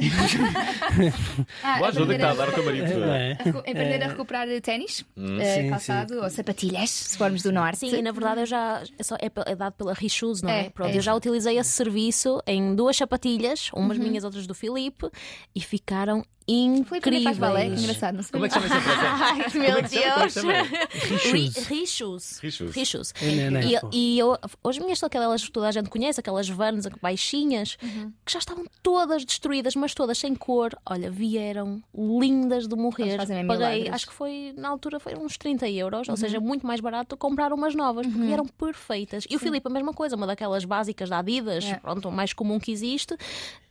Ah, Boa ajuda que está a dar o teu marido. É. Aprender a recuperar ténis, Hum. eh, Sim, calçado ou sapatilhas, se formos do norte. Sim, e na verdade eu já é, só- é é dado pela Reshoes, não é? É, Pronto, é. eu já utilizei esse serviço em duas sapatilhas, umas Uhum. minhas, outras do Filipe, e ficaram incríveis. faz balé, que engraçado, não sei. Como é que chama essa? Ai, meu é é Deus! chama? Reshoes. Ri- Reshoes. Reshoes. Reshoes. É? E, eu, as minhas são aquelas que toda a gente conhece, aquelas vans baixinhas, Uhum. que já estavam todas destruídas, mas todas sem cor. Olha, vieram lindas de morrer. Paguei, acho que foi, na altura, foi uns 30 euros, ou Uhum. seja, muito mais barato comprar umas novas, porque vieram perfeitas. E o Filipe, a mesma coisa, uma daquelas básicas da Adidas, É. pronto, o mais comum que existe,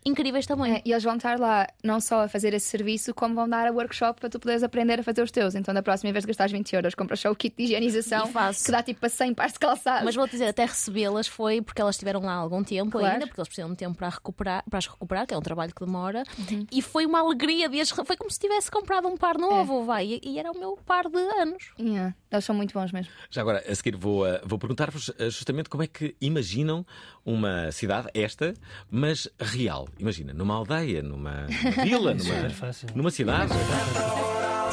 incríveis também. É, e eles vão estar lá não só a fazer esse serviço, como vão dar a workshop para tu poderes aprender a fazer os teus. Então, da próxima vez que gastares 20 euros, compras só o kit de higienização que dá tipo para 100 pares de calçados. Mas vou dizer, até recebê-las foi porque elas estiveram lá há algum tempo Claro. ainda, porque eles precisam de tempo para, recuperar, para as recuperar, que é um trabalho que demora. Uhum. E foi uma alegria de as, Foi como se tivesse comprado um par É. novo, vai. E, era o meu par de anos. Yeah, eles são muito bons mesmo. Já agora, a seguir, vou, eh, vou perguntar-vos eh, justamente como é que imaginam uma cidade, esta, mas real. Imagina, numa aldeia, numa vila, numa, fácil. numa cidade.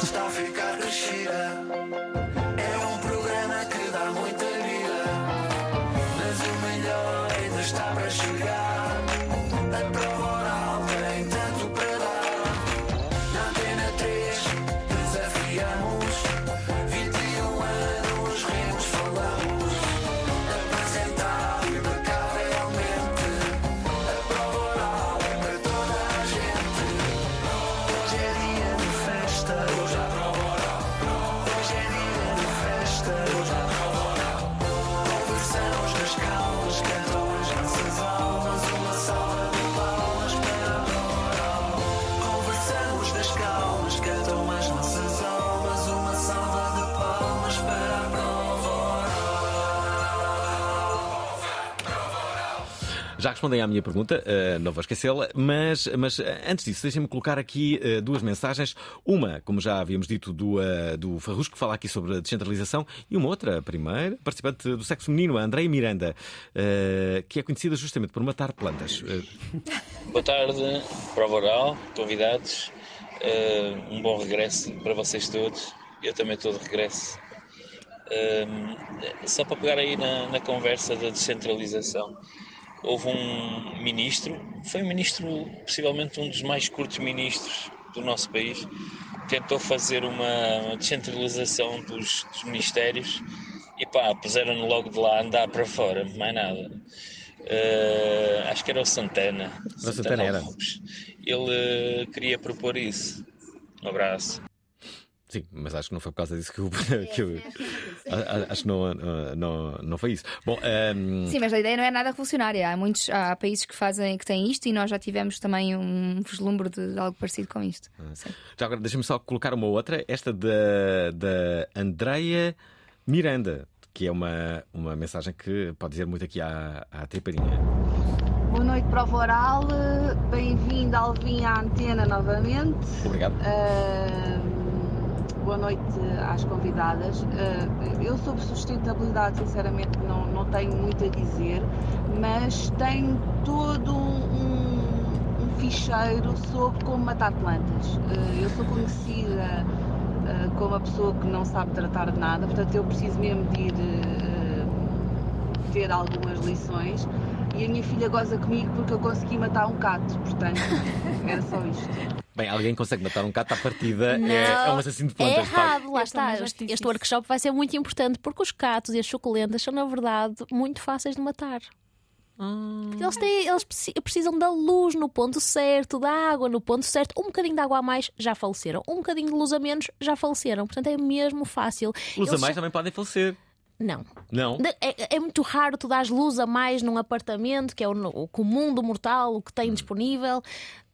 Está a ficar crescida. É um programa que dá muita vida. Mas o melhor ainda está para chegar. Respondem à minha pergunta, eh, não vou esquecê-la, mas, mas eh, antes disso, deixem-me colocar aqui eh, duas mensagens. Uma, como já havíamos dito, do, eh, do Farrusco, que fala aqui sobre a descentralização, e uma outra, a primeira, participante do sexo feminino, a Andreia Miranda, que é conhecida justamente por matar plantas. Boa tarde, prova oral, convidados. Um bom regresso para vocês todos. Eu também estou de regresso. Só para pegar aí na, na conversa da descentralização. Houve um ministro, foi um ministro, possivelmente um dos mais curtos ministros do nosso país, tentou fazer uma descentralização dos, dos ministérios e pá, puseram-no logo de lá a andar para fora, mais nada. Eh, acho que era o Santana. O Santana era. Lopes. Ele eh, queria propor isso. Um abraço. Sim, mas acho que não foi por causa disso que eu. que eu- acho que não, não, não, foi isso. Bom, ehm, Sim, mas a ideia não é nada revolucionária. Há muitos há países que fazem que têm isto e nós já tivemos também um vislumbre de algo parecido com isto. Sim. Já agora, deixa-me só colocar uma outra, esta da, da Andreia Miranda, que é uma, uma mensagem que pode dizer muito aqui à, à triparinha. Boa noite, prova oral. Bem-vindo, Alvin, à antena novamente. Obrigado. Ahm, boa noite às convidadas. Ah, eu sobre sustentabilidade, sinceramente, não, não tenho muito a dizer, mas tenho todo um, um ficheiro sobre como matar plantas. Ah, eu sou conhecida como uma pessoa que não sabe tratar de nada, portanto, eu preciso mesmo de ir. ter algumas lições e a minha filha goza comigo porque eu consegui matar um gato, portanto era só isto. Bem, alguém consegue matar um gato à partida, Não, é, é um assassino de plantas. É de facto. errado, lá está. Este, este workshop vai ser muito importante porque os catos e as suculentas são, na verdade, muito fáceis de matar. Porque eles, têm, eles preci- precisam da luz no ponto certo, da água no ponto certo. Um bocadinho de água a mais já faleceram. Um bocadinho de luz a menos já faleceram. Portanto, é mesmo fácil. Luz a Eles mais são- também podem falecer. Não. Não? É, é muito raro tu dares luz a mais num apartamento, que é o, o comum do mortal, o que tem disponível.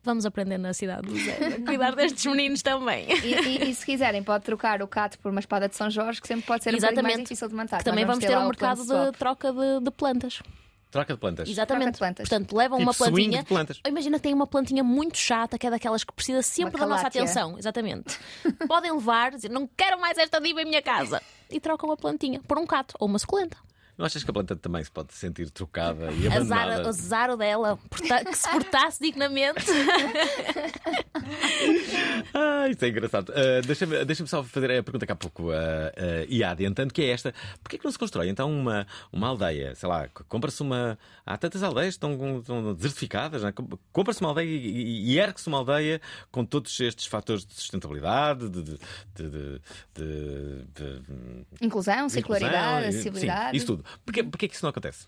Vamos aprender na cidade do Zé. a Cuidar destes meninos também. E, e- e se quiserem, pode trocar o cato por uma espada de São Jorge, que sempre pode ser um bocadinho mais difícil de montar. Que também vamos ter um mercado de swap. troca de, de plantas. Troca de plantas. Exatamente. Portanto, levam Tipo uma swing plantinha. de plantas. Imagina que tem uma plantinha muito chata, que é daquelas que precisa sempre da nossa atenção. Exatamente. Podem levar, dizer, não quero mais esta diva em minha casa. E trocam a plantinha por um cato ou uma suculenta. Não achas que a planta também se pode sentir trocada e abandonada? azar o dela, que se portasse dignamente. Ah, isto é engraçado. Ah, Deixa-me deixa só fazer a pergunta que há pouco ah, ah, ia adiantando, que é esta. Porquê que não se constrói então uma, uma aldeia? Sei lá, compra-se uma. Há tantas aldeias que estão, estão desertificadas, é? Com- compra-se uma aldeia e, e- e ergue-se uma aldeia com todos estes fatores de sustentabilidade, de. de, de, de- de- de- Inclusão, circularidade, inclusão, e- acessibilidade. Sim, isso tudo. Porquê, porquê que isso não acontece?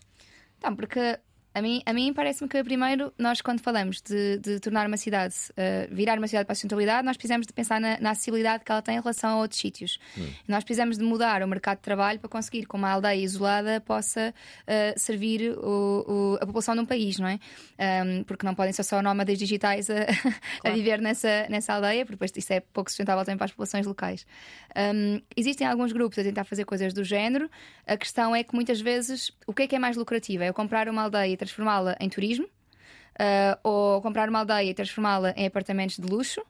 Então, porque a mim, a mim parece-me que primeiro nós quando falamos de, de tornar uma cidade, eh, virar uma cidade para a sustentabilidade, nós precisamos de pensar na, na acessibilidade que ela tem em relação a outros sítios. Nós precisamos de mudar o mercado de trabalho para conseguir que uma aldeia isolada possa eh, servir o- o- a população de um país, não é? Ahm, porque não podem ser só nómadas digitais a, a viver nessa, nessa aldeia, porque depois isso é pouco sustentável também para as populações locais. Ahm, existem alguns grupos a tentar fazer coisas do género. A questão é que muitas vezes o que é que é mais lucrativo? É eu comprar uma aldeia transformá-la em turismo, ah, ou comprar uma aldeia e transformá-la em apartamentos de luxo,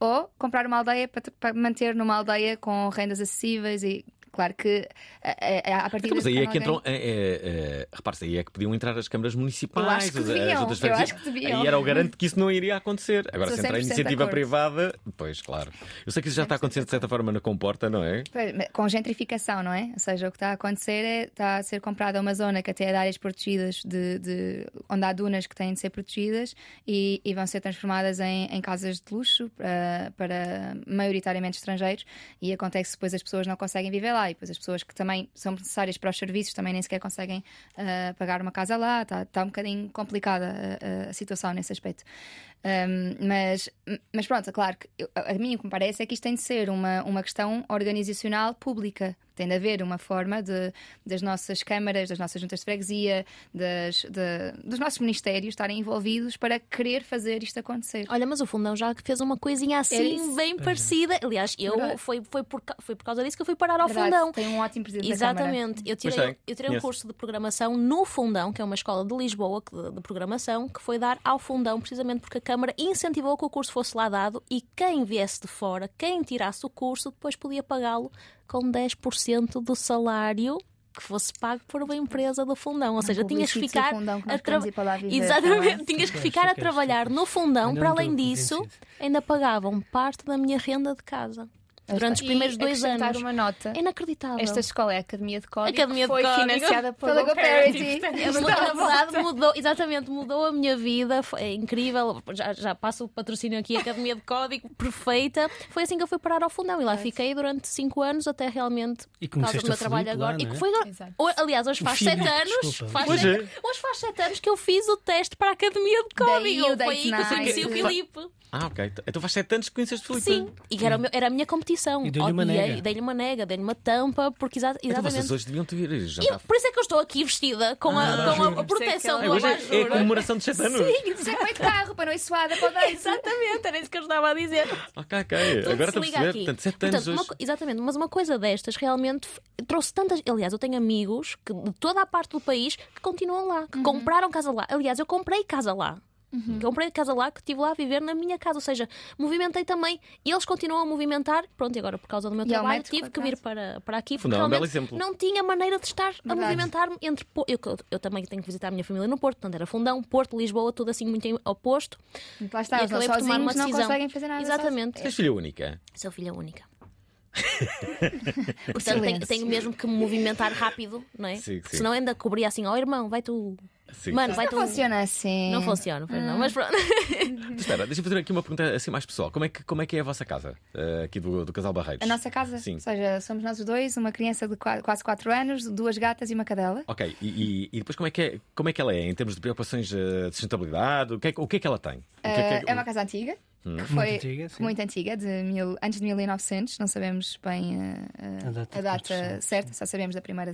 ou comprar uma aldeia para, para manter numa aldeia com rendas acessíveis e Claro que a, a, a partir Então, mas aí é que entram. É, é, é, repare-se, aí é que podiam entrar as câmaras municipais, Eu acho que as- as deviam, juntas de eu acho que deviam. Aí era o garante que isso não iria acontecer. Agora, se entrar a 100% de iniciativa privada, pois claro. Eu sei que isso já está acontecendo de certa forma na comporta, não é? Com gentrificação, não é? Ou seja, o que está a acontecer é está a ser comprada uma zona que até é de áreas protegidas, de, de- onde há dunas que têm de ser protegidas e, e vão ser transformadas em, em casas de luxo para, para maioritariamente estrangeiros. E acontece que depois as pessoas não conseguem viver lá e depois as pessoas que também são necessárias para os serviços também nem sequer conseguem ah, pagar uma casa lá. Está, está um bocadinho complicada a- a, situação nesse aspecto. Um, mas, mas pronto, é claro que eu- a mim o que me parece é que isto tem de ser uma, uma questão organizacional pública. Tem de haver uma forma de, das nossas câmaras, das nossas juntas de freguesia, das, de- dos nossos ministérios estarem envolvidos para querer fazer isto acontecer. Olha, mas o Fundão já fez uma coisinha É assim, bem parecida. Aliás, eu Verdade. foi, foi, por, foi por causa disso que eu fui parar ao Verdade, Fundão. Tem um ótimo presidente Exatamente. Eu tirei, eu tirei um conheço. curso de programação no Fundão, que é uma escola de Lisboa de, de programação, que foi dar ao Fundão, precisamente porque a Câmara incentivou que o curso fosse lá dado e quem viesse de fora, quem tirasse o curso, depois podia pagá-lo com 10% do salário que fosse pago por uma empresa do fundão, ou seja, tinhas que ficar Fundão, que a tra- Exatamente, tá tinhas que ficar a trabalhar no fundão, Ainda para além disso, ainda pagavam parte da minha renda de casa. Durante os E primeiros dois anos. uma nota. É inacreditável. Esta escola é a Academia de Código, Academia que foi de Código. financiada pela, GoParity. É verdade, mudou, exatamente, mudou a minha vida, foi é incrível. Já, já passo o patrocínio aqui, Academia de Código, perfeita. Foi assim que eu fui parar ao fundão e lá fiquei durante 5 anos até realmente E por causa conheceste do meu o trabalho lá, agora. é? e que foi agora- aliás, hoje O faz 7 anos. Faz Pois sete- é. Hoje faz 7 anos que eu fiz o teste para a Academia de Daí Código. o Foi aí que eu conheci o. Filipe. Ah, ok. Então faz sete anos que conheces Filipe. Sim, e era, o meu- era a minha competição. E deu-lhe uma Odiei, nega. Dei-lhe uma nega, dei-lhe uma tampa, porque exa- Então exatamente. vocês hoje deviam ter E jantar. por isso é que eu estou aqui vestida com a, Ah, com a- a juro. proteção É, do hoje é- abajur. é a comemoração de sete anos. Sim, Isso é como é de carro, para não ir suada para o exatamente, era isso que eu estava a dizer. Ok, ok. Tudo Agora se estou a liga perceber. aqui. Portanto, sete Portanto, anos uma hoje. co- exatamente, mas uma coisa destas realmente f- trouxe tantas. Aliás, eu tenho amigos que, de toda a parte do país que continuam lá, Uhum. que compraram casa lá. Aliás, eu comprei casa lá. Comprei casa lá, que estive lá a viver na minha casa, ou seja, movimentei também. E eles continuam a movimentar. Pronto, e agora por causa do meu E ao trabalho metro tive que vir para, para aqui porque é um belo realmente exemplo. não tinha maneira de estar a Verdade. movimentar-me entre. Eu, eu também tenho que visitar a minha família no Porto, portanto era Fundão, Porto, Lisboa, tudo assim muito oposto. Lá está, E não acabei por tomar uma sozinhos não decisão. conseguem fazer nada. Exatamente. És filha única. Sou filha única. Portanto, tenho, tenho mesmo que me movimentar rápido, não é? Sim, Porque sim. senão ainda cobria assim, ó irmão, vai tu. Sim. Mano, vai não tu. funciona assim. Não funciona, pois não, Hum. mas pronto. Espera, deixa-me fazer aqui uma pergunta assim mais pessoal. Como é que, como é, que é a vossa casa? eh, aqui do, do Casal Barreiros? A nossa casa, Sim. ou seja, somos nós os dois, uma criança de qua- quase 4 anos, duas gatas e uma cadela. Ok, e, e- e depois como é, que é, como é que ela é em termos de preocupações eh, de sustentabilidade? O que é, que- o que, é que ela tem? O que Eh, que é uma casa antiga, Hum. que foi Muito antiga, sim. muito antiga, de mil, antes de 1900, não sabemos bem eh, eh, A data a de data construção. certa, só sabemos da primeira,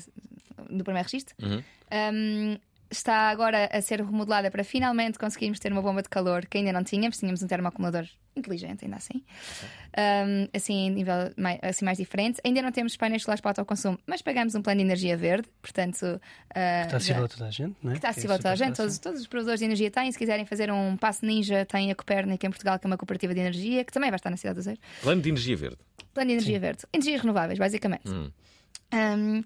do primeiro registro. Uhum. Um, está agora a ser remodelada para finalmente conseguirmos ter uma bomba de calor que ainda não tínhamos. Tínhamos um termoacumulador inteligente, ainda assim. Um, assim, nível mais, assim, mais diferente. Ainda não temos painéis solares para autoconsumo, mas pagamos um plano de energia verde, portanto. uh, Que está acessível a toda a gente, não é? que está é acessível a toda a gente, todos, todos os provedores de energia têm. Se quiserem fazer um passo ninja, tem a Copérnica em Portugal, que é uma cooperativa de energia, que também vai estar na cidade do Zero. Plano de energia verde. Plano de energia verde. Energias renováveis, basicamente. Hum. Um,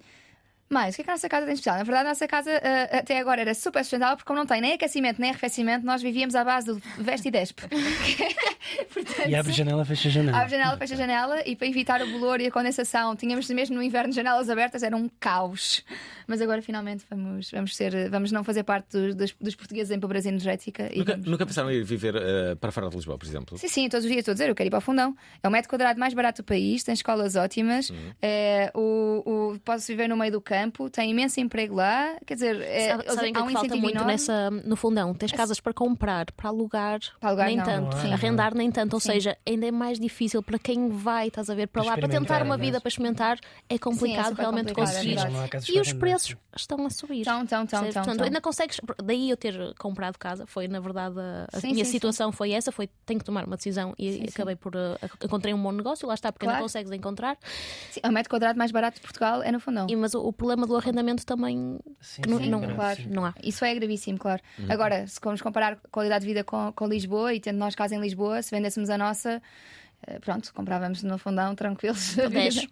mais, o que é que a nossa casa tem de especial? Na verdade, a nossa casa uh, até agora era super sustentável, porque como não tem nem aquecimento nem arrefecimento, nós vivíamos à base do veste e despe. Portanto, E abre janela, fecha janela. Abre janela, fecha janela e para evitar o bolor e a condensação, tínhamos mesmo no inverno janelas abertas, era um caos. Mas agora finalmente vamos, vamos, ser, vamos não fazer parte dos, dos, dos portugueses em pobreza energética e Nunca, vamos- nunca pensaram em ir viver eh, para fora de Lisboa, por exemplo? Sim, sim, todos os dias estou a dizer, eu quero ir para o fundão. É o metro quadrado mais barato do país, tem escolas ótimas, Uhum. é, o, o- posso viver no meio do campo, tem imenso emprego lá. Quer dizer, é, Sabe- Sabem que há é um que falta muito enorme. nessa, no fundão? Tens casas para comprar, para alugar, Para alugar, nem não. tanto, Não há, arrendar nem tanto. Ou Sim. seja, ainda é mais difícil para quem vai, estás a ver, para Para lá, para tentar uma não é? vida para experimentar, é complicado realmente complicado, é conseguir. Não há casas E os preços sim. estão a subir. Estão, estão, estão, Portanto, estão. ainda consegues. Daí eu ter comprado casa, foi na verdade a, Sim, minha sim, situação foi essa: foi tenho que tomar uma decisão e Sim, sim. acabei por. uh, encontrei um bom negócio, lá está, porque Claro. ainda consegues encontrar. Sim, o metro quadrado mais barato de Portugal é no fundão. E, mas o, o problema do arrendamento também. que não, Sim, não, claro. não há. Isso é gravíssimo, claro. Uhum. Agora, se formos comparar qualidade de vida com, com Lisboa e tendo nós casa em Lisboa, se vendêssemos a nossa, eh, pronto, comprávamos no fundão tranquilos. Sim.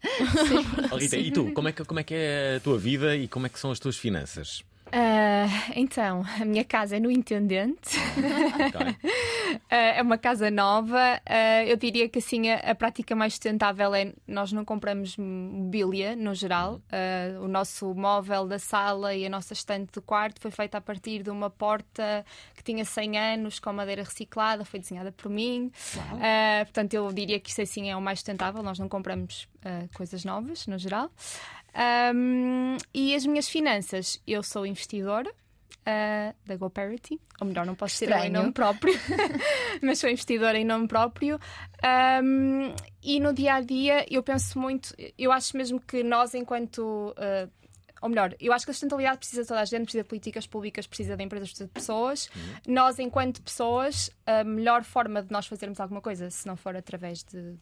Oh, Rita, e tu, como é, que, como é que é a tua vida e como é que são as tuas finanças? Ah, então, a minha casa é no Intendente. Ah, é uma casa nova. Ah, eu diria que assim a, a prática mais sustentável é nós não compramos mobília no geral. Ah, o nosso móvel da sala e a nossa estante do quarto foi feita a partir de uma porta que tinha 100 anos com madeira reciclada, foi desenhada por mim. Ah, portanto, eu diria que isso assim é o mais sustentável. Nós não compramos coisas novas no geral. Um, e as minhas finanças, eu sou investidora uh, da GoParity, ou melhor, não posso ser ela em Estranho. nome próprio, mas sou investidora em nome próprio. Um, e no dia a dia eu penso muito, eu acho mesmo que nós, enquanto. uh, ou melhor, eu acho que a sustentabilidade precisa de toda a gente, precisa de políticas públicas, precisa de empresas, precisa de pessoas. Nós, enquanto pessoas, a melhor forma de nós fazermos alguma coisa, se não for através de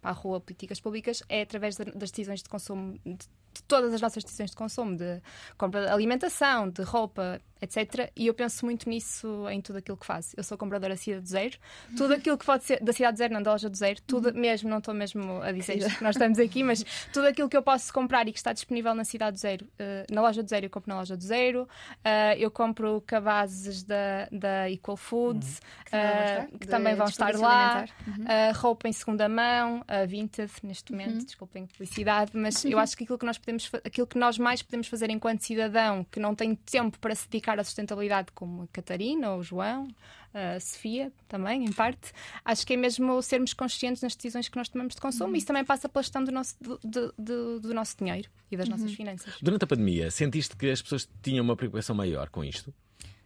para a rua políticas públicas, é através das decisões de consumo, de, de todas as nossas decisões de consumo, de compra de alimentação, de roupa, etc. E eu penso muito nisso em tudo aquilo que faço. Eu sou compradora da Cidade do Zero. Tudo aquilo que pode ser da Cidade do Zero, não da Loja do Zero, tudo mesmo, não estou mesmo a dizer isto que nós estamos aqui, mas tudo aquilo que eu posso comprar e que está disponível na Cidade do Zero, eh, na Loja do Zero, eu compro na Loja do Zero. Eh, eu compro cabazes da, da Equal Foods, Que também vão eh, estar, que também vão estar desperdício lá. Uhum. Uh, roupa em segunda mão, a vintage neste momento, Uhum. desculpem publicidade, mas eu acho que aquilo que nós podemos aquilo que nós mais podemos fazer enquanto cidadão que não tem tempo para se dedicar à sustentabilidade, como a Catarina ou o João, a Sofia também, em parte, acho que é mesmo sermos conscientes nas decisões que nós tomamos de consumo. Uhum. Isso também passa pela gestão do nosso, do, do- do- do nosso dinheiro e das Uhum. nossas finanças. Durante a pandemia, sentiste que as pessoas tinham uma preocupação maior com isto?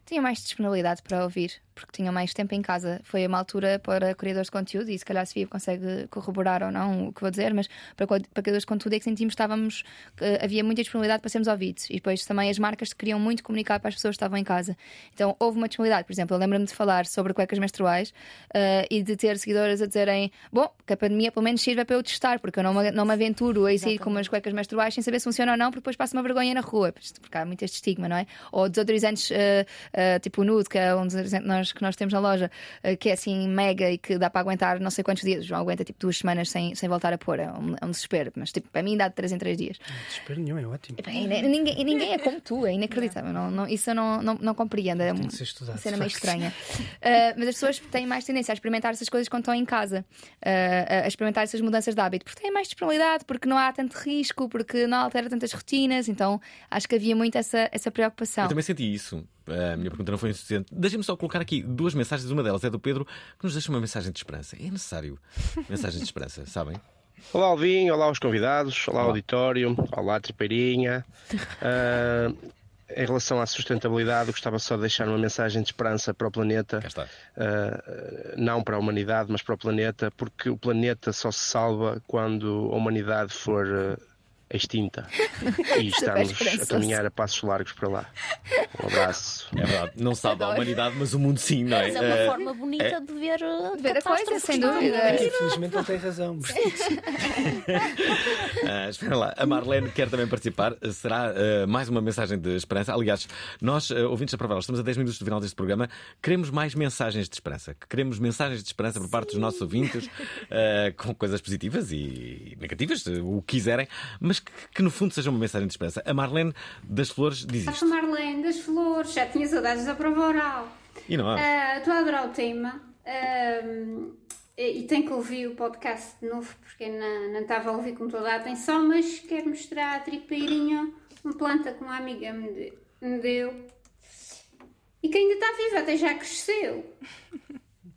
Tinha mais disponibilidade para ouvir, porque tinham mais tempo em casa. Foi uma altura para criadores de conteúdo, e se calhar a Sofia consegue corroborar ou não o que vou dizer, mas para, para criadores de conteúdo é que sentimos que estávamos, que havia muita disponibilidade para sermos ouvidos. E depois também as marcas queriam muito comunicar para as pessoas que estavam em casa. Então houve uma disponibilidade. Por exemplo, eu lembro-me de falar sobre cuecas menstruais eh, e de ter seguidoras a dizerem: Bom, que a pandemia pelo menos sirva para eu testar, porque eu não me, não me aventuro a ir sair com umas cuecas menstruais sem saber se funciona ou não, porque depois passo uma vergonha na rua, porque há muito este estigma, não é? Ou desodorizantes eh, eh, tipo o nude, que é um desodorizante nós, que nós temos na loja, eh, que é assim mega e que dá para aguentar não sei quantos dias. O João aguenta tipo duas semanas sem, sem voltar a pôr. É um, é um desespero, mas tipo, para mim dá de 3 em 3 dias. Desespero nenhum, é ótimo. Bem, né, ninguém, e ninguém é como tu, é inacreditável. Não, não, isso eu não, não, não compreendo. É uma cena meio facto. estranha. Uh, mas as pessoas têm mais tendência a experimentar essas coisas quando estão em casa, uh, a experimentar essas mudanças de hábito, porque têm mais disponibilidade, porque não há tanto risco, porque não altera tantas rotinas. Então acho que havia muito essa, essa preocupação. Eu também senti isso. A minha pergunta não foi insuficiente. Deixem-me só colocar aqui duas mensagens. Uma delas é do Pedro, que nos deixa uma mensagem de esperança. É necessário mensagem de esperança, sabem? Olá Alvin, olá aos convidados, olá, auditório, olá Tripeirinha. Ah, em relação à sustentabilidade, eu gostava só de deixar uma mensagem de esperança para o planeta. Ah, não para a humanidade, mas para o planeta, porque o planeta só se salva quando a humanidade for ah, extinta. E estamos a caminhar a passos largos para lá. Um abraço. É verdade, não sabe a humanidade, mas o mundo sim, não é? Mas é uma Eh, forma bonita é- de ver, uh, ver a coisa, sem não é? dúvida. Infelizmente ele tem razão. Ah, espera lá, a Marlene quer também participar. Será ah, mais uma mensagem de esperança? Aliás, nós, ah, ouvintes da Provaral, estamos a 10 minutos do final deste programa. Queremos mais mensagens de esperança. Queremos mensagens de esperança por parte dos nossos ouvintes, ah, com coisas positivas e negativas, o que quiserem, mas que, que no fundo seja uma mensagem de esperança. A Marlene das Flores diz Acho isto. Marlene das Flores, já tinha saudades da prova oral. E não há. Estou a adorar o tema. e e tenho que ouvir o podcast de novo porque não, não estava a ouvir com toda a atenção, mas quero mostrar a tripeirinha, uma planta que uma amiga me, de- me deu e que ainda está viva, até já cresceu.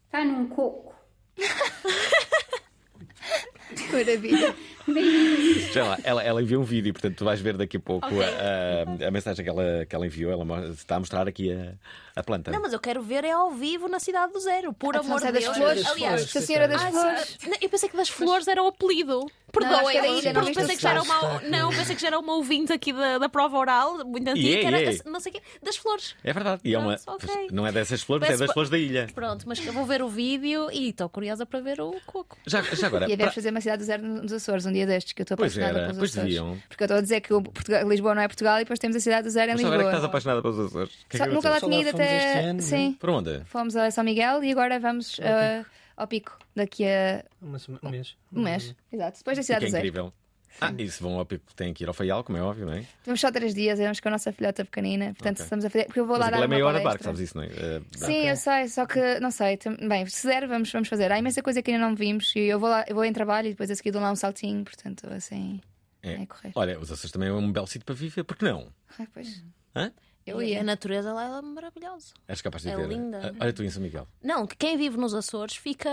Está num coco. Maravilha. Lá, ela, ela enviou um vídeo, portanto, tu vais ver daqui a pouco Ok. a, a- a mensagem que ela, que ela enviou. Ela está a mostrar aqui a, a planta. Não, mas eu quero ver é ao vivo na Cidade do Zero, por Ah, amor de é das Deus. flores? Aliás, Da Senhora das Ah, Flores. Não, Eu pensei que das flores era o apelido. era Perdoem, ilha, não pensei a que já era uma. Não, pensei que já era uma ouvinte aqui da, da prova oral, muito antiga, é, que era e é. não sei o quê, das flores. É verdade. E é uma, Pronto, ok. não é dessas flores, é das flores da ilha. Pronto, mas eu vou ver o vídeo e estou curiosa para ver o coco. Já, já agora, E para- deves fazer uma cidade do zero nos Açores dia destes, que eu estou Pois apaixonada era, pelos pois Açores. deviam. Porque eu estou a dizer que o Portugal- Lisboa não é Portugal e depois temos a cidade do zero em Mas só agora é que estás Lisboa. apaixonada pelos Açores. Que é Só- que nunca lá tinha ido até. Sim. Para onde? Fomos a São Miguel e agora vamos uh, ao Pico daqui a um mês. um mês. Exato. Depois da Que cidade é do zero. incrível. Ah, isso vão ao têm que ir ao Faial, como é óbvio, não é? Vamos só três dias, vamos com a nossa filhota pequenina. Portanto, Ok. estamos a fazer. Porque eu vou Mas lá dar é uma meia hora barco, sabes isso, não é? Eh, Sim, eu sei, só que não sei. Bem, se der, vamos, vamos fazer. Há imensa coisa que ainda não vimos e eu vou lá, eu vou em trabalho e depois a seguir dou lá um saltinho, portanto, assim. é. É correr. Olha, os Açores também é um belo sítio para viver, por que não? Ah, pois. Hã? Eu E ia. a natureza lá é maravilhosa. És capaz de É ver. linda. Ah, Olha tu em São Miguel. Não, que quem vive nos Açores fica.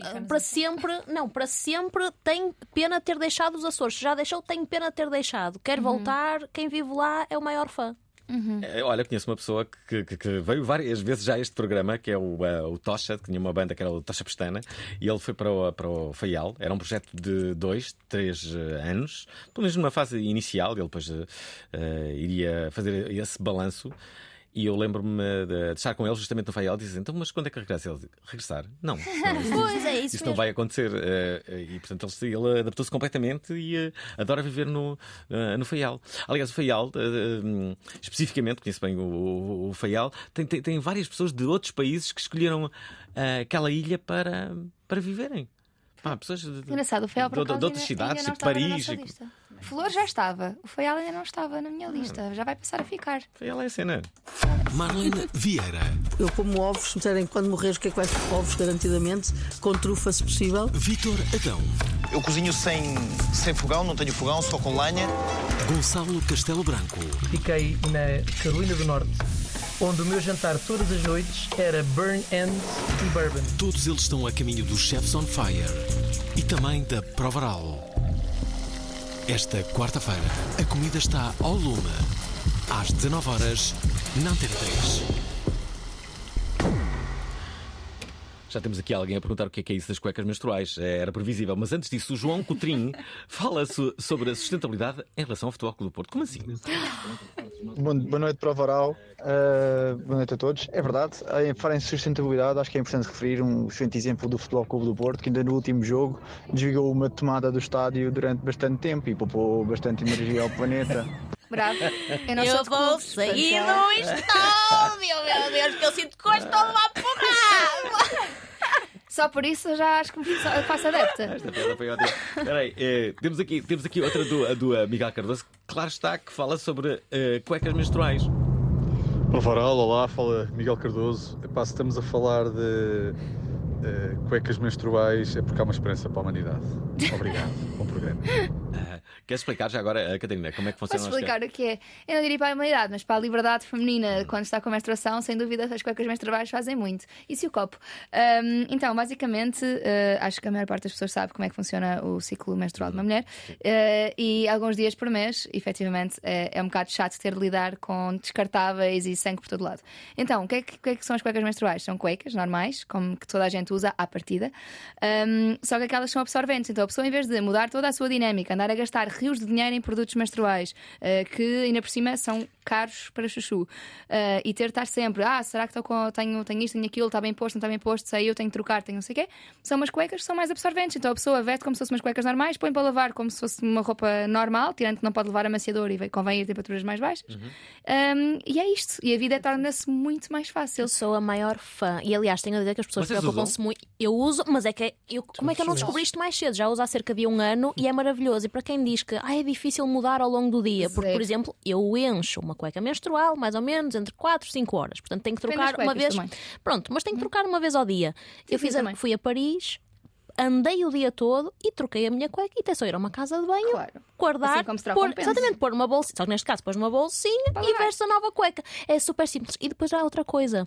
Ah, para sempre, não, para sempre tem pena ter deixado os Açores. Se Já deixou, tem pena ter deixado. Quer Uhum. voltar, quem vive lá é o maior fã. Eh, Olha, conheço uma pessoa que, que- que veio várias vezes já a este programa, que é o, eh, o Tocha, que tinha uma banda que era o Tocha Pestana, e ele foi para o, para o Faial. Era um projeto de dois, três eh, anos, pelo menos numa fase inicial. Ele depois eh, iria fazer esse balanço. E eu lembro-me de, de estar com ele justamente no Faial e dizer: Então, mas quando é que regressa? Ele regressar? Não. não Pois é, isso Isso não mesmo. vai acontecer. eh, E, portanto, ele, ele adaptou-se completamente e eh, adora viver no, eh, no Faial. Aliás, o Faial, especificamente, conheço bem o, o, o Faial, tem, tem, tem várias pessoas de outros países que escolheram aquela ilha para, para viverem. Pá, pessoas de, de, Engraçado, o de, de acaso outras cidades, não tipo Paris. Flor já estava, o Feial ainda não estava na minha lista, já vai passar a ficar. Feial é a cena. Marlene Vieira. Eu como ovos, se me disserem quando morreres o que é que vais comer? Ovos, garantidamente, com trufa se possível. Vitor Adão. Eu cozinho sem, sem fogão, não tenho fogão, só com lenha. Gonçalo Castelo Branco. Fiquei na Carolina do Norte, onde o meu jantar todas as noites era burn ends e bourbon. Todos eles estão a caminho do Chefs on Fire e também da Provaral. Esta quarta-feira, a comida está ao lume. Às 19 horas na Antena 3. Já temos aqui alguém a perguntar o que é, que é isso das cuecas menstruais. Eh, Era previsível. Mas antes disso, o João Coutrinho fala so- sobre a sustentabilidade em relação ao Futebol Clube do Porto. Como assim? Bom- boa noite para o Varal, uh, boa noite a todos. É verdade, em falar em sustentabilidade, acho que é importante referir um excelente exemplo do Futebol Clube do Porto, que ainda no último jogo desligou uma tomada do estádio durante bastante tempo e poupou bastante energia ao planeta. Bravo. Eu não Eu vou clubes, sair portanto, do estádio, meu Deus, que eu sinto que gosto de levar porrada. Só por isso já acho que faço adepta. Esta piada foi ótima. Espera aí, eh, temos, aqui, temos aqui outra do, a do Miguel Cardoso, que claro está, que fala sobre eh, cuecas menstruais. Olá, Varal, olá, fala Miguel Cardoso. Epá, se estamos a falar de eh, cuecas menstruais, é porque há uma esperança para a humanidade. Obrigado, bom programa. Ah, queres explicar já agora, eh, Catarina, como é que funciona Posso explicar o que é? Eu não diria para a humanidade, mas para a liberdade feminina, quando está com menstruação, sem dúvida as cuecas menstruais fazem muito. E se o copo? Ahm, então, basicamente, eh, acho que a maior parte das pessoas sabe como é que funciona o ciclo menstrual de uma mulher. Eh, e alguns dias por mês, efetivamente, é, é um bocado chato ter de lidar com descartáveis e sangue por todo lado. Então, o que, é que, o que é que são as cuecas menstruais? São cuecas normais, como que toda a gente usa à partida, Ahm, só que aquelas são absorventes. Então, a pessoa, em vez de mudar toda a sua dinâmica, andar a gastar rios de dinheiro em produtos menstruais, uh, que ainda por cima são caros para chuchu. Uh, e ter de estar sempre, ah, será que estou com, tenho, tenho isto, tenho aquilo, está bem posto, não está bem posto, sei eu, tenho que trocar, tenho não sei o quê. São umas cuecas que são mais absorventes. Então a pessoa veste como se fossem umas cuecas normais, põe para lavar como se fosse uma roupa normal, tirando que não pode levar amaciador e convém ir a temperaturas mais baixas. Uhum. Um, e é isto. E a vida torna-se muito mais fácil. Eu sou a maior fã. E aliás, tenho a dizer que as pessoas preocupam-se muito. Eu uso, mas é que eu, como é que eu não descobri isto mais cedo? Já uso há cerca de um ano e é maravilhoso. E para quem diz que ah, é difícil mudar ao longo do dia, porque, por exemplo, eu encho uma cueca menstrual mais ou menos entre 4 e 5 horas. Portanto, tenho que trocar uma vez. também. Pronto, mas tenho que trocar uma vez ao dia. eu sim, fiz a- fui a Paris. Andei o dia todo e troquei a minha cueca e até só ir a uma casa de banho, guardar, Assim como se pôr, exatamente, pôr uma bolsinha, só que neste caso pôs numa bolsinha e veste a nova cueca. É super simples. E depois há outra coisa.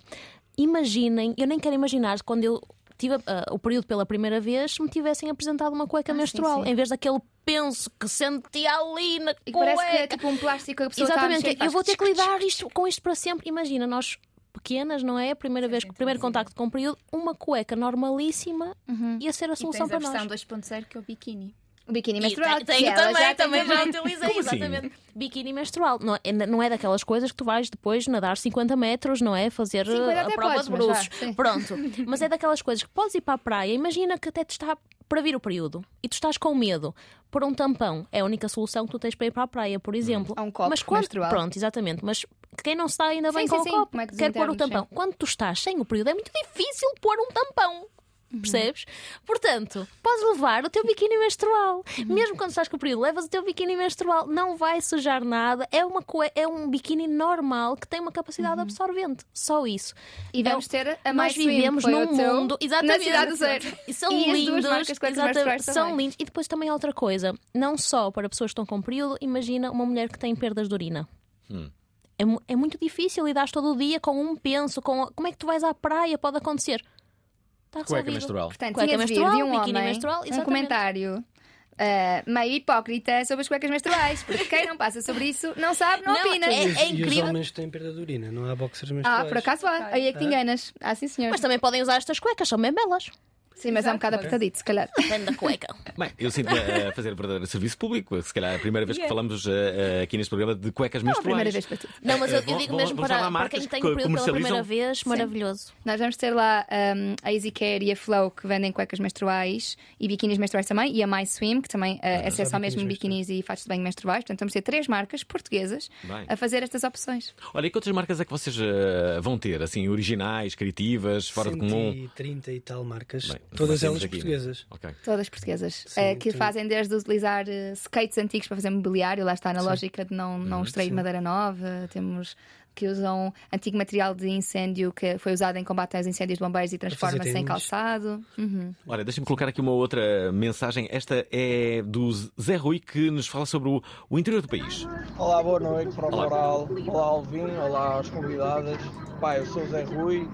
Imaginem, eu nem quero imaginar quando eu tive ah, o período pela primeira vez, se me tivessem apresentado uma cueca menstrual, Ah, sim. em vez daquele penso que sentia ali na E cueca. parece que é tipo um plástico que a pessoa a Exatamente, mexer e eu vou ter que lidar isto, com isto para sempre. Imagina, nós pequenas, não é? A primeira vez, primeiro contacto com o período, uma cueca normalíssima ia ser a E solução tens a para versão nós. 2.0 que é o biquíni. O biquíni menstrual. te- tenho também, já também já utilizei, Como assim? exatamente. Biquíni menstrual. Não é, não é daquelas coisas que tu vais depois nadar 50 metros, não é? Fazer 50 uh, a prova podes, de mas vá, bruços. sim. Pronto. Mas é daquelas coisas que podes ir para a praia. Imagina que até te está para vir o período e tu estás com medo. Por um tampão é a única solução que tu tens para ir para a praia, por exemplo. Ou um copo mas quando, menstrual. Pronto, exatamente. Mas quem não está ainda bem Sim, com sim, o sim. copo, é que quer pôr o tampão. Quando tu estás sem o período, é muito difícil pôr um tampão. Percebes? Portanto, podes levar o teu biquíni menstrual. Mesmo quando estás com o período, levas o teu biquíni menstrual. Não vai sujar nada. É, uma é um biquíni normal que tem uma capacidade absorvente. Só isso. E vamos É- ter a Nós My Swim, vivemos num mundo. Exatamente. na cidade zero. E são E lindos. marcas exatamente, são também. lindos. E depois também outra coisa. Não só para pessoas que estão com período, imagina uma mulher que tem perdas de urina. Hum. É, é muito difícil lidar todo o dia com um penso, com como é que tu vais à praia? Pode acontecer. Está Cueca resolvido. menstrual. Portanto, Cueca tinha de vir menstrual, de um biquíni homem menstrual, um exatamente. comentário ah, meio hipócrita sobre as cuecas menstruais, porque quem não passa sobre isso não sabe, não, Não, opina. é- E os- é E os incrível. homens têm perda de urina, não há boxers Ah, menstruais. por acaso há. Aí é que te enganas. Ah, sim, senhor. Mas também podem usar estas cuecas, são bem belas. Sim, mas é um bocado apertadito, se calhar. Depende da cueca. Bem, eu sinto-me a fazer verdadeiro serviço público. Se calhar é a primeira vez que Yeah. falamos eh, eh, aqui neste programa de cuecas Não, a menstruais. primeira vez para tudo. Não, mas eu, Eh, eu vão- digo mesmo para, para quem tem que o período pela primeira vez, Sim. maravilhoso. Nós vamos ter lá um, a EasyCare e a Flow que vendem cuecas menstruais e biquínis menstruais também, e a My Swim, que também uh, é já só mesmo biquínis e fatos de banho menstruais. Portanto, vamos ter três marcas portuguesas Bem. a fazer estas opções. Olha, e que outras marcas é que vocês eh, vão ter? Assim, originais, criativas, fora de comum? 130 e tal marcas, Bem, todas elas aqui, né? portuguesas. Ok. Todas portuguesas, Sim, eh, que tu- fazem desde utilizar eh, skates antigos para fazer mobiliário, lá está na Sim. lógica de não, não Uhum, extrair sim. madeira nova, temos que usam antigo material de incêndio que foi usado em combate aos incêndios de bombeiros e transforma-se em calçado. Uhum. Olha, deixa-me colocar aqui uma outra mensagem. Esta é do Zé Rui que nos fala sobre o, o interior do país. Olá, boa noite para o Olá. Moral. Olá, Alvin. Olá, às convidadas. Pá, eu sou o Zé Rui.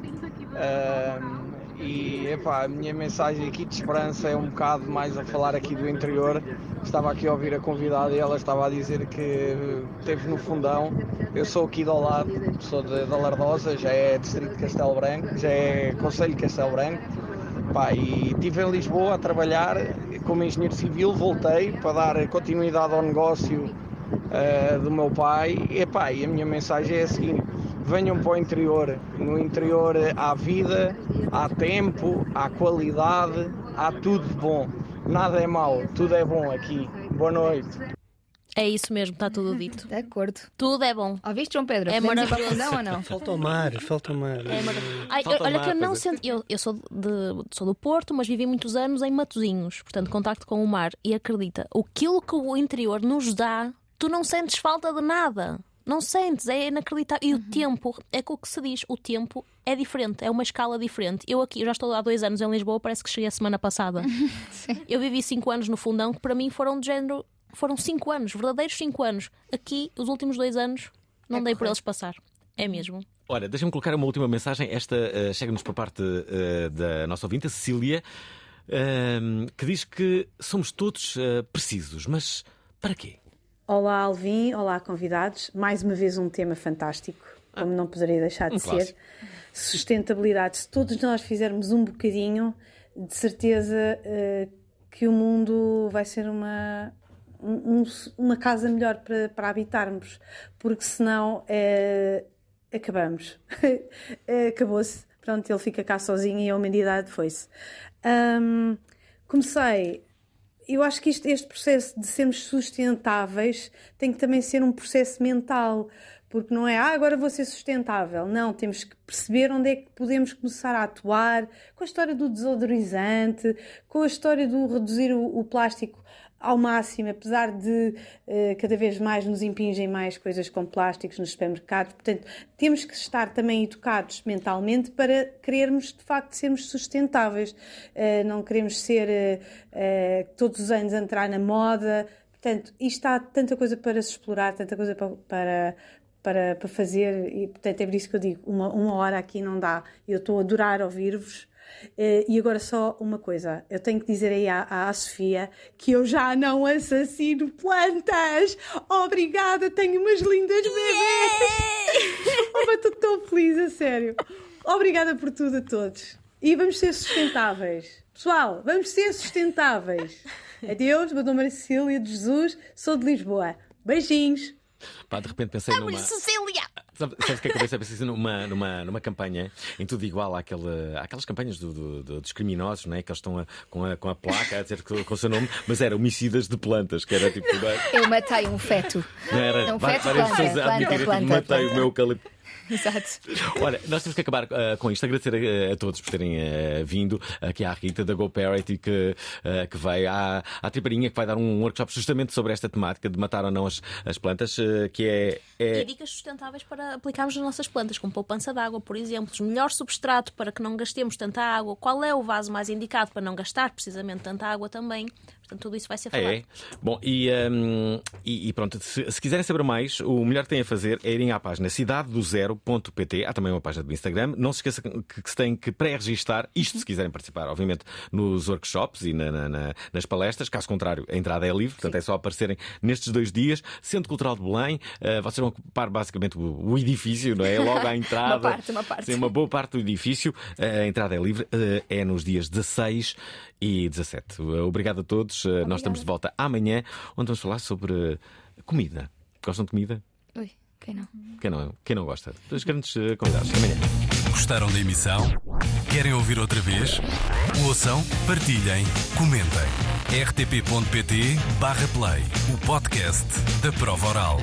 E epá, a minha mensagem aqui de esperança é um bocado mais a falar aqui do interior. Estava aqui a ouvir a convidada e ela estava a dizer que esteve no fundão. Eu sou aqui do lado, sou de, da Lardosa, já é distrito de Castelo Branco, já é Conselho de Castelo Branco. Pá, e estive em Lisboa a trabalhar como engenheiro civil, voltei para dar continuidade ao negócio eh, do meu pai. E, epá, e a minha mensagem é a seguinte: venham para o interior. No interior há vida, há tempo, há qualidade, há tudo de bom. Nada é mau, tudo é bom aqui. Boa noite. É isso mesmo, está tudo dito. De acordo. Tudo é bom. Ouviste, João Pedro? É maravilhoso. fundão ou não? Falta o mar, falta o mar. É mar- Ai, Falta olha mar, que eu não sento. Eu, eu sou, de, sou do Porto, mas vivi muitos anos em Matozinhos, portanto, contacto com o mar. E acredita, aquilo que o interior nos dá, tu não sentes falta de nada. Não sentes, é inacreditável. E o tempo, é com o que se diz, o tempo é diferente, é uma escala diferente. Eu aqui, eu já estou há dois anos em Lisboa, parece que cheguei a semana passada. eu vivi cinco anos no fundão, que para mim foram de género. Foram cinco anos, verdadeiros cinco anos. Aqui, os últimos dois anos, não dei por eles passar. É mesmo. Olha, deixa-me colocar uma última mensagem. Esta eh, chega-nos por parte eh, da nossa ouvinte, a Cecília, ehm, que diz que somos todos precisos, mas para quê? Olá, Alvin. Olá, convidados. Mais uma vez um tema fantástico, como não poderia deixar de um ser. clássico. Sustentabilidade. Se todos nós fizermos um bocadinho, de certeza eh, que o mundo vai ser uma, um- um- uma casa melhor para, para habitarmos, porque senão eh, acabamos. Eh, Acabou-se. Pronto, ele fica cá sozinho e a humanidade foi-se. Ahm, comecei. Eu acho que isto- este processo de sermos sustentáveis tem que também ser um processo mental, porque não é ah, agora vou ser sustentável. Não, temos que perceber onde é que podemos começar a atuar com a história do desodorizante, com a história do reduzir o, o plástico ao máximo, apesar de eh, cada vez mais nos impingem mais coisas com plásticos nos supermercados. Portanto, temos que estar também educados mentalmente para querermos de facto sermos sustentáveis. Eh, não queremos ser eh, todos os anos entrar na moda. Portanto, isto há tanta coisa para se explorar, tanta coisa pa- para, para, para fazer, e portanto é por isso que eu digo: uma, uma hora aqui não dá. Eu estou a adorar ouvir-vos. Eh, e agora só uma coisa, eu tenho que dizer aí à, à Sofia que eu já não assassino plantas. Obrigada, tenho umas lindas bebês. Oh, mas estou tão feliz, a sério. Obrigada por tudo a todos. E vamos ser sustentáveis. Pessoal, vamos ser sustentáveis. Adeus, meu nome é Cecília de Jesus, sou de Lisboa. Beijinhos. Pá, de repente pensei numa. Cecília! Sabe, sabes o que é que eu pensei? Pensei assim numa, numa, numa campanha em tudo igual àquela, àquelas campanhas do, do- do- dos criminosos, não é? Que eles estão a- com, a, com a placa a dizer com, com o seu nome, mas era homicidas de plantas, que era tipo. Não é? Eu matei um feto. Não era um várias feto pessoas planta, a admitirem planta, tipo, matei planta. o meu eucalipto. Exato. Olha, nós temos que acabar ah, com isto. Agradecer a, a todos por terem ah, vindo aqui à Rita da GoParity que, ah, que veio, à, à Triparinha que vai dar um workshop justamente sobre esta temática de matar ou não as, as plantas, que é. é- E dicas sustentáveis para aplicarmos nas nossas plantas, como poupança de água, por exemplo, melhor substrato para que não gastemos tanta água, qual é o vaso mais indicado para não gastar precisamente tanta água também. Portanto, tudo isso vai ser falado. É, bom, e, hum, e, e pronto, se, se quiserem saber mais, o melhor que têm a fazer é irem à página cidadedozero.pt. Há também uma página do Instagram. Não se esqueça que, que se tem que pré-registar, isto se quiserem participar, obviamente, nos workshops e na- na- na- nas palestras. Caso contrário, a entrada é livre, portanto é só aparecerem nestes dois dias. Centro Cultural de Belém, eh, vocês vão ocupar basicamente o, o edifício, não é? Logo à entrada. Uma parte, uma parte. Sim, uma boa parte do edifício. A entrada é livre, eh, é nos dias 16 e 17. Obrigado a todos. Eh, Nós estamos de volta amanhã, onde vamos falar sobre comida. Gostam de comida? Ui, quem não? Quem não, quem não gosta? Os grandes eh, convidados. Amanhã. Gostaram da emissão? Querem ouvir outra vez? Ouçam, partilhem, comentem. rtp.pt/play o podcast da prova oral.